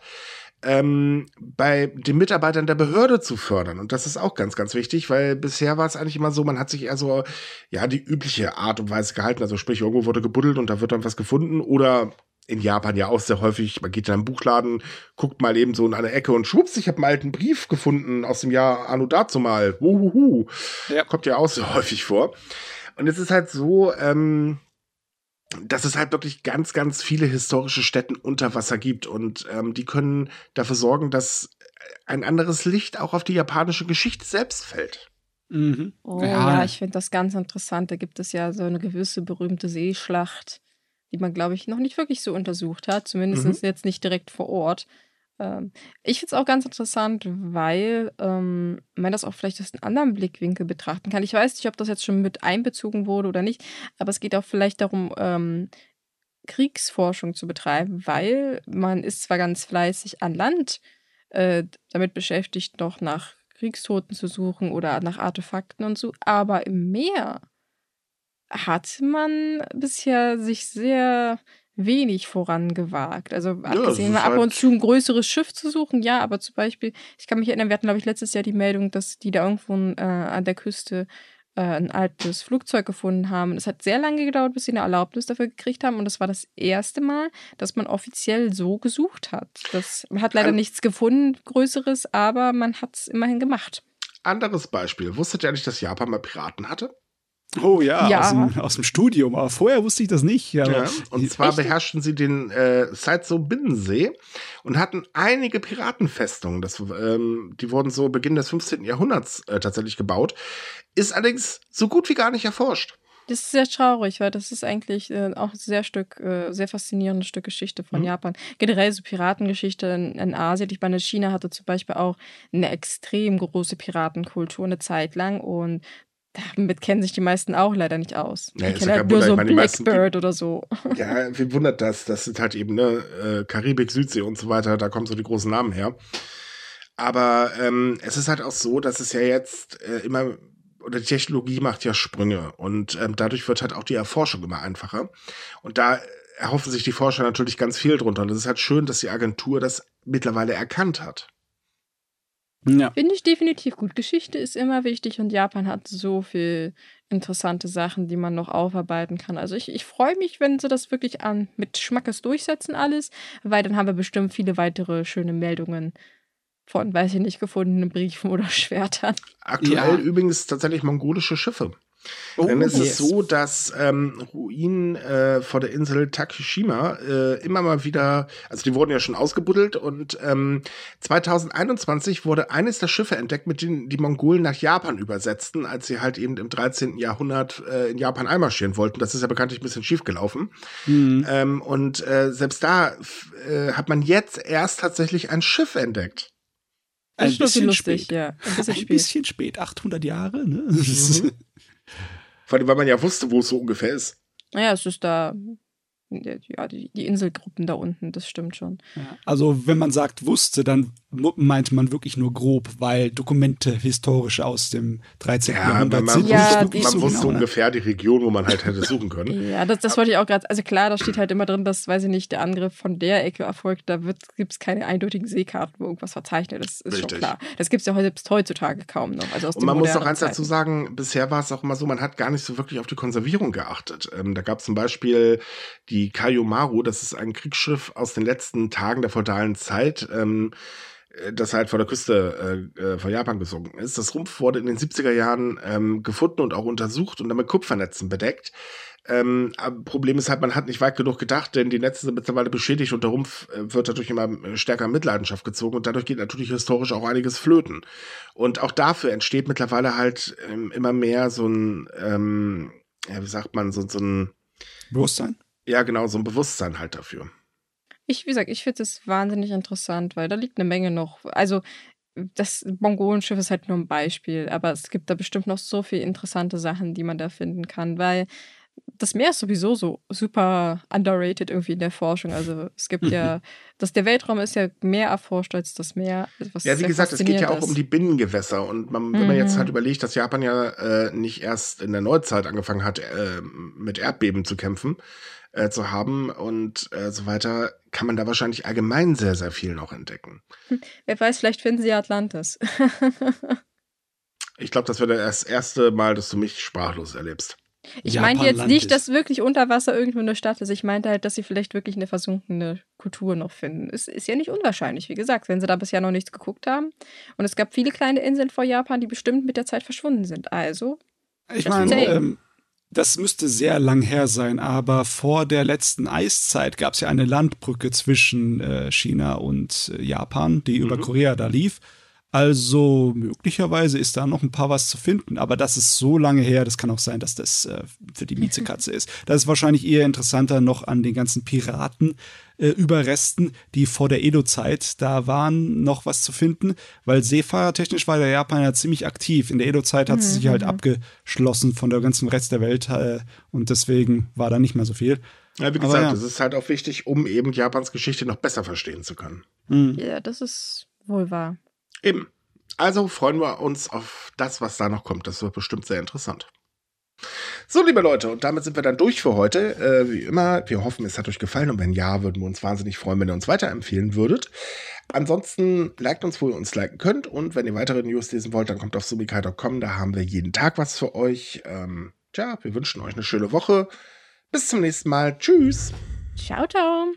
ähm, bei den Mitarbeitern der Behörde zu fördern. Und das ist auch ganz, ganz wichtig, weil bisher war es eigentlich immer so, man hat sich eher so, ja, die übliche Art und Weise gehalten. Also sprich, irgendwo wurde gebuddelt und da wird dann was gefunden oder in Japan ja auch sehr häufig, man geht in einen Buchladen, guckt mal eben so in eine Ecke und schwupps, ich habe einen alten Brief gefunden aus dem Jahr Anno dazu mal. Ja. Kommt ja auch sehr häufig vor. Und es ist halt so, ähm, dass es halt wirklich ganz, ganz viele historische Städten unter Wasser gibt und ähm, die können dafür sorgen, dass ein anderes Licht auch auf die japanische Geschichte selbst fällt. Mhm. Oh ja, ja ich finde das ganz interessant. Da gibt es ja so eine gewisse berühmte Seeschlacht, die man, glaube ich, noch nicht wirklich so untersucht hat. Zumindest mhm. jetzt nicht direkt vor Ort. Ähm, ich finde es auch ganz interessant, weil ähm, man das auch vielleicht aus einem anderen Blickwinkel betrachten kann. Ich weiß nicht, ob das jetzt schon mit einbezogen wurde oder nicht, aber es geht auch vielleicht darum, ähm, Kriegsforschung zu betreiben, weil man ist zwar ganz fleißig an Land äh, damit beschäftigt, noch nach Kriegstoten zu suchen oder nach Artefakten und so, aber im Meer hat man bisher sich sehr wenig vorangewagt. Also abgesehen ja, ab halt und zu ein größeres Schiff zu suchen, ja, aber zum Beispiel, ich kann mich erinnern, wir hatten, glaube ich, letztes Jahr die Meldung, dass die da irgendwo äh, an der Küste äh, ein altes Flugzeug gefunden haben. Es hat sehr lange gedauert, bis sie eine Erlaubnis dafür gekriegt haben. Und das war das erste Mal, dass man offiziell so gesucht hat. Das, man hat leider An nichts gefunden, Größeres, aber man hat es immerhin gemacht. Anderes Beispiel. Wusstet ihr eigentlich, dass Japan mal Piraten hatte? Oh ja, ja. Aus, dem, aus, dem, Studium. Aber vorher wusste ich das nicht. Ja, und zwar echt? beherrschten sie den äh, Saizo Binnensee und hatten einige Piratenfestungen. Das, ähm, die wurden so Beginn des 15. Jahrhunderts äh, tatsächlich gebaut. Ist allerdings so gut wie gar nicht erforscht. Das ist sehr traurig, weil das ist eigentlich äh, auch ein sehr Stück, äh, sehr faszinierendes Stück Geschichte von mhm. Japan. Generell so Piratengeschichte in, in Asien. Ich meine, China hatte zum Beispiel auch eine extrem große Piratenkultur eine Zeit lang und damit kennen sich die meisten auch leider nicht aus. Ja, die kennen halt nur so meine, Blackbird oder so. Ja, wie wundert das? Das sind halt eben, ne, äh, Karibik, Südsee und so weiter, da kommen so die großen Namen her. Aber ähm, es ist halt auch so, dass es ja jetzt äh, immer, oder die Technologie macht ja Sprünge und ähm, dadurch wird halt auch die Erforschung immer einfacher. Und da erhoffen sich die Forscher natürlich ganz viel drunter. Und es ist halt schön, dass die Agentur das mittlerweile erkannt hat. Ja. Finde ich definitiv gut. Geschichte ist immer wichtig und Japan hat so viel interessante Sachen, die man noch aufarbeiten kann. Also ich, ich freue mich, wenn sie das wirklich an mit Schmackes durchsetzen alles, weil dann haben wir bestimmt viele weitere schöne Meldungen von, weiß ich nicht, gefundenen Briefen oder Schwertern. Aktuell ja. übrigens tatsächlich mongolische Schiffe. Oh, Denn es yes. ist so, dass ähm, Ruinen äh, vor der Insel Takeshima äh, immer mal wieder, also die wurden ja schon ausgebuddelt und ähm, 2021 wurde eines der Schiffe entdeckt, mit denen die Mongolen nach Japan übersetzten, als sie halt eben im 13. Jahrhundert äh, in Japan einmarschieren wollten. Das ist ja bekanntlich ein bisschen schief gelaufen. Mhm. Ähm, und äh, selbst da äh, hat man jetzt erst tatsächlich ein Schiff entdeckt. Ein bisschen lustig, spät. ja. Ein bisschen, ein spät. bisschen spät, 800 Jahre, ne? Mhm. Vor allem, weil man ja wusste, wo es so ungefähr ist. Naja, es ist da ja, die, die Inselgruppen da unten, das stimmt schon. Ja, also wenn man sagt wusste, dann meint man wirklich nur grob, weil Dokumente historisch aus dem 13. Ja, Jahrhundert man, sind. Ja, man wusste genau, ne? ungefähr die Region, wo man halt hätte suchen können. ja, das, das wollte ich auch gerade, also klar, da steht halt immer drin, dass, weiß ich nicht, der Angriff von der Ecke erfolgt, da gibt es keine eindeutigen Seekarten, wo irgendwas verzeichnet ist, ist Richtig. schon klar. Das gibt es ja selbst heutzutage kaum noch. Also Und man muss auch eins Zeiten. dazu sagen, bisher war es auch immer so, man hat gar nicht so wirklich auf die Konservierung geachtet. Ähm, da gab es zum Beispiel die Kayomaru, das ist ein Kriegsschiff aus den letzten Tagen der feudalen Zeit, ähm, äh, das halt vor der Küste äh, äh, von Japan gesunken ist. Das Rumpf wurde in den 70er Jahren ähm, gefunden und auch untersucht und dann mit Kupfernetzen bedeckt. Ähm, Problem ist halt, man hat nicht weit genug gedacht, denn die Netze sind mittlerweile beschädigt und der Rumpf äh, wird dadurch immer äh, stärker in Mitleidenschaft gezogen und dadurch geht natürlich historisch auch einiges flöten. Und auch dafür entsteht mittlerweile halt ähm, immer mehr so ein, ähm, ja, wie sagt man, so, so ein Bewusstsein? Ja, genau, so ein Bewusstsein halt dafür. Ich, wie gesagt, ich finde es wahnsinnig interessant, weil da liegt eine Menge noch. Also, das Mongolenschiff ist halt nur ein Beispiel, aber es gibt da bestimmt noch so viele interessante Sachen, die man da finden kann, weil das Meer ist sowieso so super underrated irgendwie in der Forschung. Also es gibt ja, dass der Weltraum ist ja mehr erforscht als das Meer. ja, wie gesagt, es geht ja auch ist. um die Binnengewässer. Und man, wenn mhm. man jetzt mhm. halt überlegt, dass Japan ja äh, nicht erst in der Neuzeit angefangen hat, äh, mit Erdbeben zu kämpfen, äh, zu haben und äh, so weiter, kann man da wahrscheinlich allgemein sehr, sehr viel noch entdecken. Hm, wer weiß, vielleicht finden sie Atlantis. ich glaube, das wäre das erste Mal, dass du mich sprachlos erlebst. Ich meinte jetzt nicht, dass wirklich unter Wasser irgendwo eine Stadt ist. Ich meinte halt, dass sie vielleicht wirklich eine versunkene Kultur noch finden. Es ist ja nicht unwahrscheinlich, wie gesagt, wenn sie da bisher noch nichts geguckt haben. Und es gab viele kleine Inseln vor Japan, die bestimmt mit der Zeit verschwunden sind. Also. Ich meine, ähm, das müsste sehr lang her sein, aber vor der letzten Eiszeit gab es ja eine Landbrücke zwischen äh, China und äh, Japan, die mhm. über Korea da lief. Also möglicherweise ist da noch ein paar was zu finden, aber das ist so lange her, das kann auch sein, dass das äh, für die Miezekatze ist. Das ist wahrscheinlich eher interessanter noch an den ganzen Piraten. Äh, Überresten, die vor der Edo-Zeit, da waren noch was zu finden, weil seefahrertechnisch war der Japan ja ziemlich aktiv. In der Edo-Zeit hat mhm. sie sich halt mhm. abgeschlossen von der ganzen Rest der Welt äh, und deswegen war da nicht mehr so viel. Ja, wie gesagt, ja. das ist halt auch wichtig, um eben Japans Geschichte noch besser verstehen zu können. Mhm. Ja, das ist wohl wahr. Eben. Also freuen wir uns auf das, was da noch kommt. Das wird bestimmt sehr interessant. So, liebe Leute, und damit sind wir dann durch für heute. Äh, wie immer, wir hoffen, es hat euch gefallen und wenn ja, würden wir uns wahnsinnig freuen, wenn ihr uns weiterempfehlen würdet. Ansonsten liked uns, wo ihr uns liken könnt und wenn ihr weitere News lesen wollt, dann kommt auf subikai.com, da haben wir jeden Tag was für euch. Ähm, tja, wir wünschen euch eine schöne Woche. Bis zum nächsten Mal. Tschüss. Ciao, ciao.